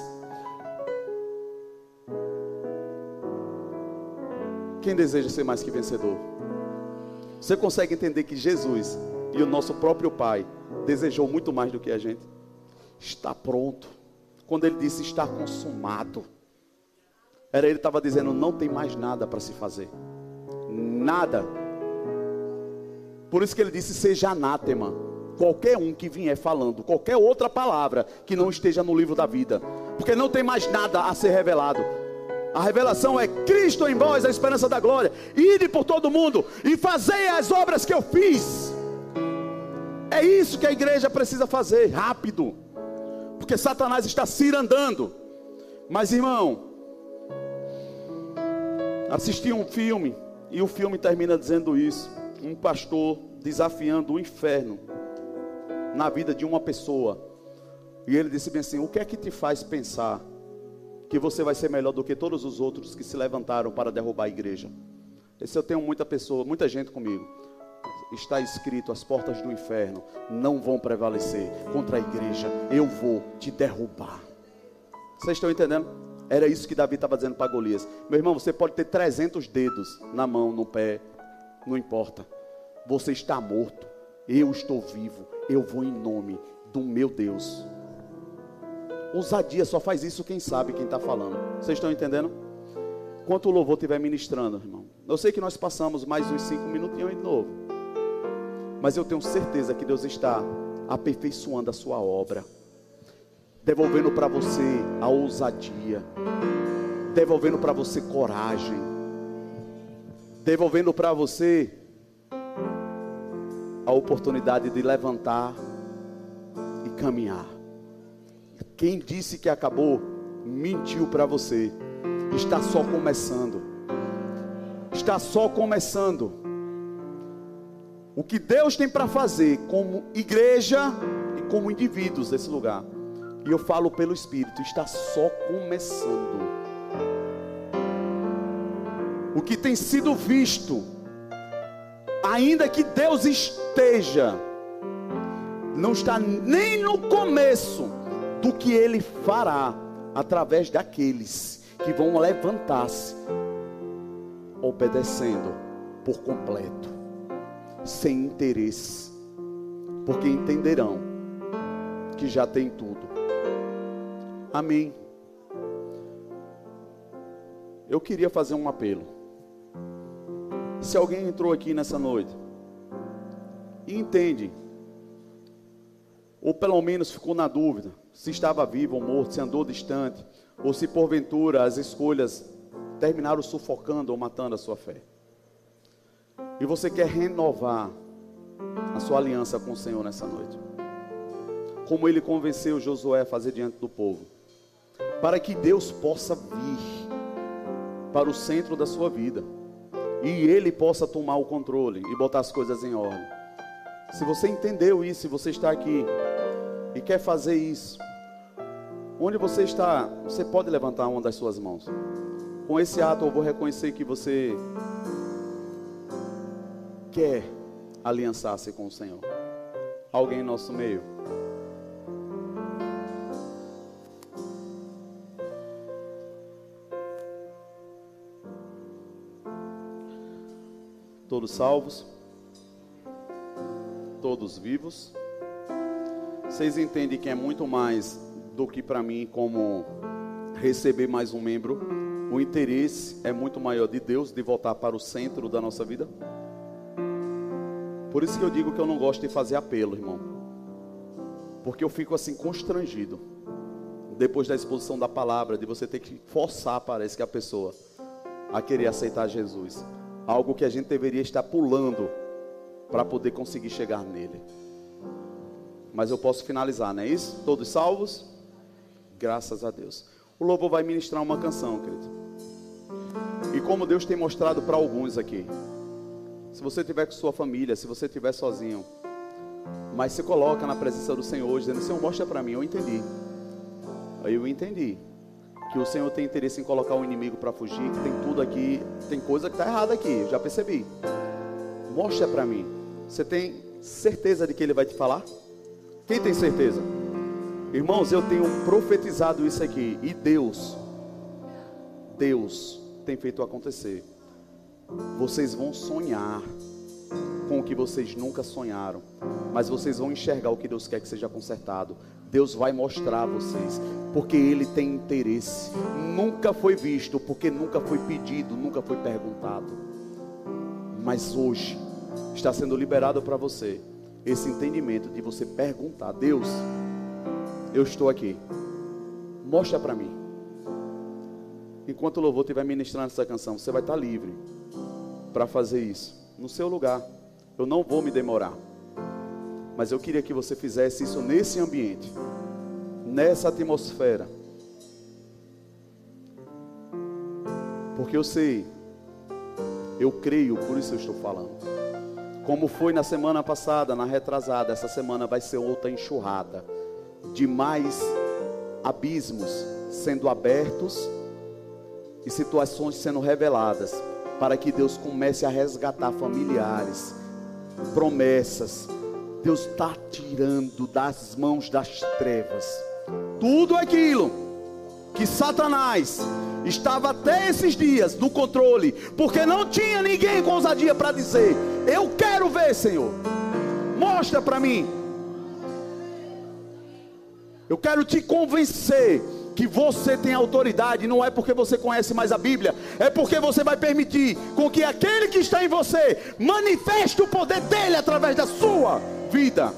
Quem deseja ser mais que vencedor? Você consegue entender que Jesus e o nosso próprio Pai desejou muito mais do que a gente? Está pronto. Quando ele disse está consumado, era ele estava dizendo não tem mais nada para se fazer. Nada por isso que ele disse: seja anátema. Qualquer um que vier falando, qualquer outra palavra que não esteja no livro da vida, porque não tem mais nada a ser revelado. A revelação é Cristo em vós, a esperança da glória. Ide por todo mundo e fazei as obras que eu fiz. É isso que a igreja precisa fazer, rápido. Porque Satanás está cirandando. Mas irmão, assisti um filme e o filme termina dizendo isso um pastor desafiando o inferno na vida de uma pessoa. E ele disse bem assim: O que é que te faz pensar que você vai ser melhor do que todos os outros que se levantaram para derrubar a igreja? Esse eu tenho muita pessoa, muita gente comigo. Está escrito: as portas do inferno não vão prevalecer contra a igreja. Eu vou te derrubar. Vocês estão entendendo? Era isso que Davi estava dizendo para Golias. Meu irmão, você pode ter 300 dedos na mão, no pé, não importa. Você está morto. Eu estou vivo. Eu vou em nome do meu Deus. Ousadia só faz isso quem sabe quem está falando. Vocês estão entendendo? Enquanto o louvor estiver ministrando, irmão. Eu sei que nós passamos mais uns cinco minutinhos de novo. Mas eu tenho certeza que Deus está aperfeiçoando a sua obra. Devolvendo para você a ousadia. Devolvendo para você coragem devolvendo para você a oportunidade de levantar e caminhar. Quem disse que acabou, mentiu para você. Está só começando. Está só começando. o que Deus tem para fazer como igreja e como indivíduos desse lugar. E eu falo pelo Espírito, está só começando. O que tem sido visto, ainda que Deus esteja, não está nem no começo do que Ele fará através daqueles que vão levantar-se, obedecendo por completo, sem interesse, porque entenderão que já tem tudo. Amém. Eu queria fazer um apelo. Se alguém entrou aqui nessa noite e entende, ou pelo menos ficou na dúvida, se estava vivo ou morto, se andou distante, ou se porventura as escolhas terminaram sufocando ou matando a sua fé. E você quer renovar a sua aliança com o Senhor nessa noite. Como ele convenceu Josué a fazer diante do povo. Para que Deus possa vir para o centro da sua vida. E ele possa tomar o controle e botar as coisas em ordem. Se você entendeu isso, se você está aqui e quer fazer isso, onde você está, você pode levantar uma das suas mãos. Com esse ato eu vou reconhecer que você quer aliançar-se com o Senhor. Alguém em nosso meio. Todos salvos? Todos vivos? Vocês entendem que é muito mais do que para mim como receber mais um membro? o interesse é muito maior de Deus de voltar para o centro da nossa vida? Por isso que eu digo que eu não gosto de fazer apelo, irmão. Porque eu fico assim constrangido. Depois da exposição da palavra, de você ter que forçar, parece que a pessoa a querer aceitar Jesus. Algo que a gente deveria estar pulando para poder conseguir chegar nele. Mas eu posso finalizar, não é isso? Todos salvos? Graças a Deus. O lobo vai ministrar uma canção, querido. E como Deus tem mostrado para alguns aqui. Se você tiver com sua família, se você estiver sozinho, mas se coloca na presença do Senhor, dizendo: Senhor, mostra para mim, eu entendi. Aí eu entendi que o Senhor tem interesse em colocar o inimigo para fugir, que tem tudo aqui, tem coisa que está errada aqui, eu já percebi. Mostra para mim. Você tem certeza de que ele vai te falar? Quem tem certeza? Irmãos, eu tenho profetizado isso aqui. E Deus, Deus tem feito acontecer. Vocês vão sonhar com o que vocês nunca sonharam, mas vocês vão enxergar o que Deus quer que seja consertado. Deus vai mostrar a vocês, porque Ele tem interesse. Nunca foi visto, porque nunca foi pedido, nunca foi perguntado. Mas hoje está sendo liberado para você esse entendimento de você perguntar: Deus, eu estou aqui. Mostra para mim. Enquanto o louvor estiver ministrando essa canção, você vai estar livre para fazer isso no seu lugar. Eu não vou me demorar. Mas eu queria que você fizesse isso nesse ambiente, nessa atmosfera. Porque eu sei, eu creio, por isso eu estou falando. Como foi na semana passada, na retrasada, essa semana vai ser outra enxurrada de mais abismos sendo abertos e situações sendo reveladas, para que Deus comece a resgatar familiares, promessas. Deus está tirando das mãos das trevas. Tudo aquilo que Satanás estava até esses dias no controle, porque não tinha ninguém com ousadia para dizer: Eu quero ver, Senhor, mostra para mim. Eu quero te convencer que você tem autoridade, não é porque você conhece mais a Bíblia, é porque você vai permitir com que aquele que está em você manifeste o poder dele através da sua vida.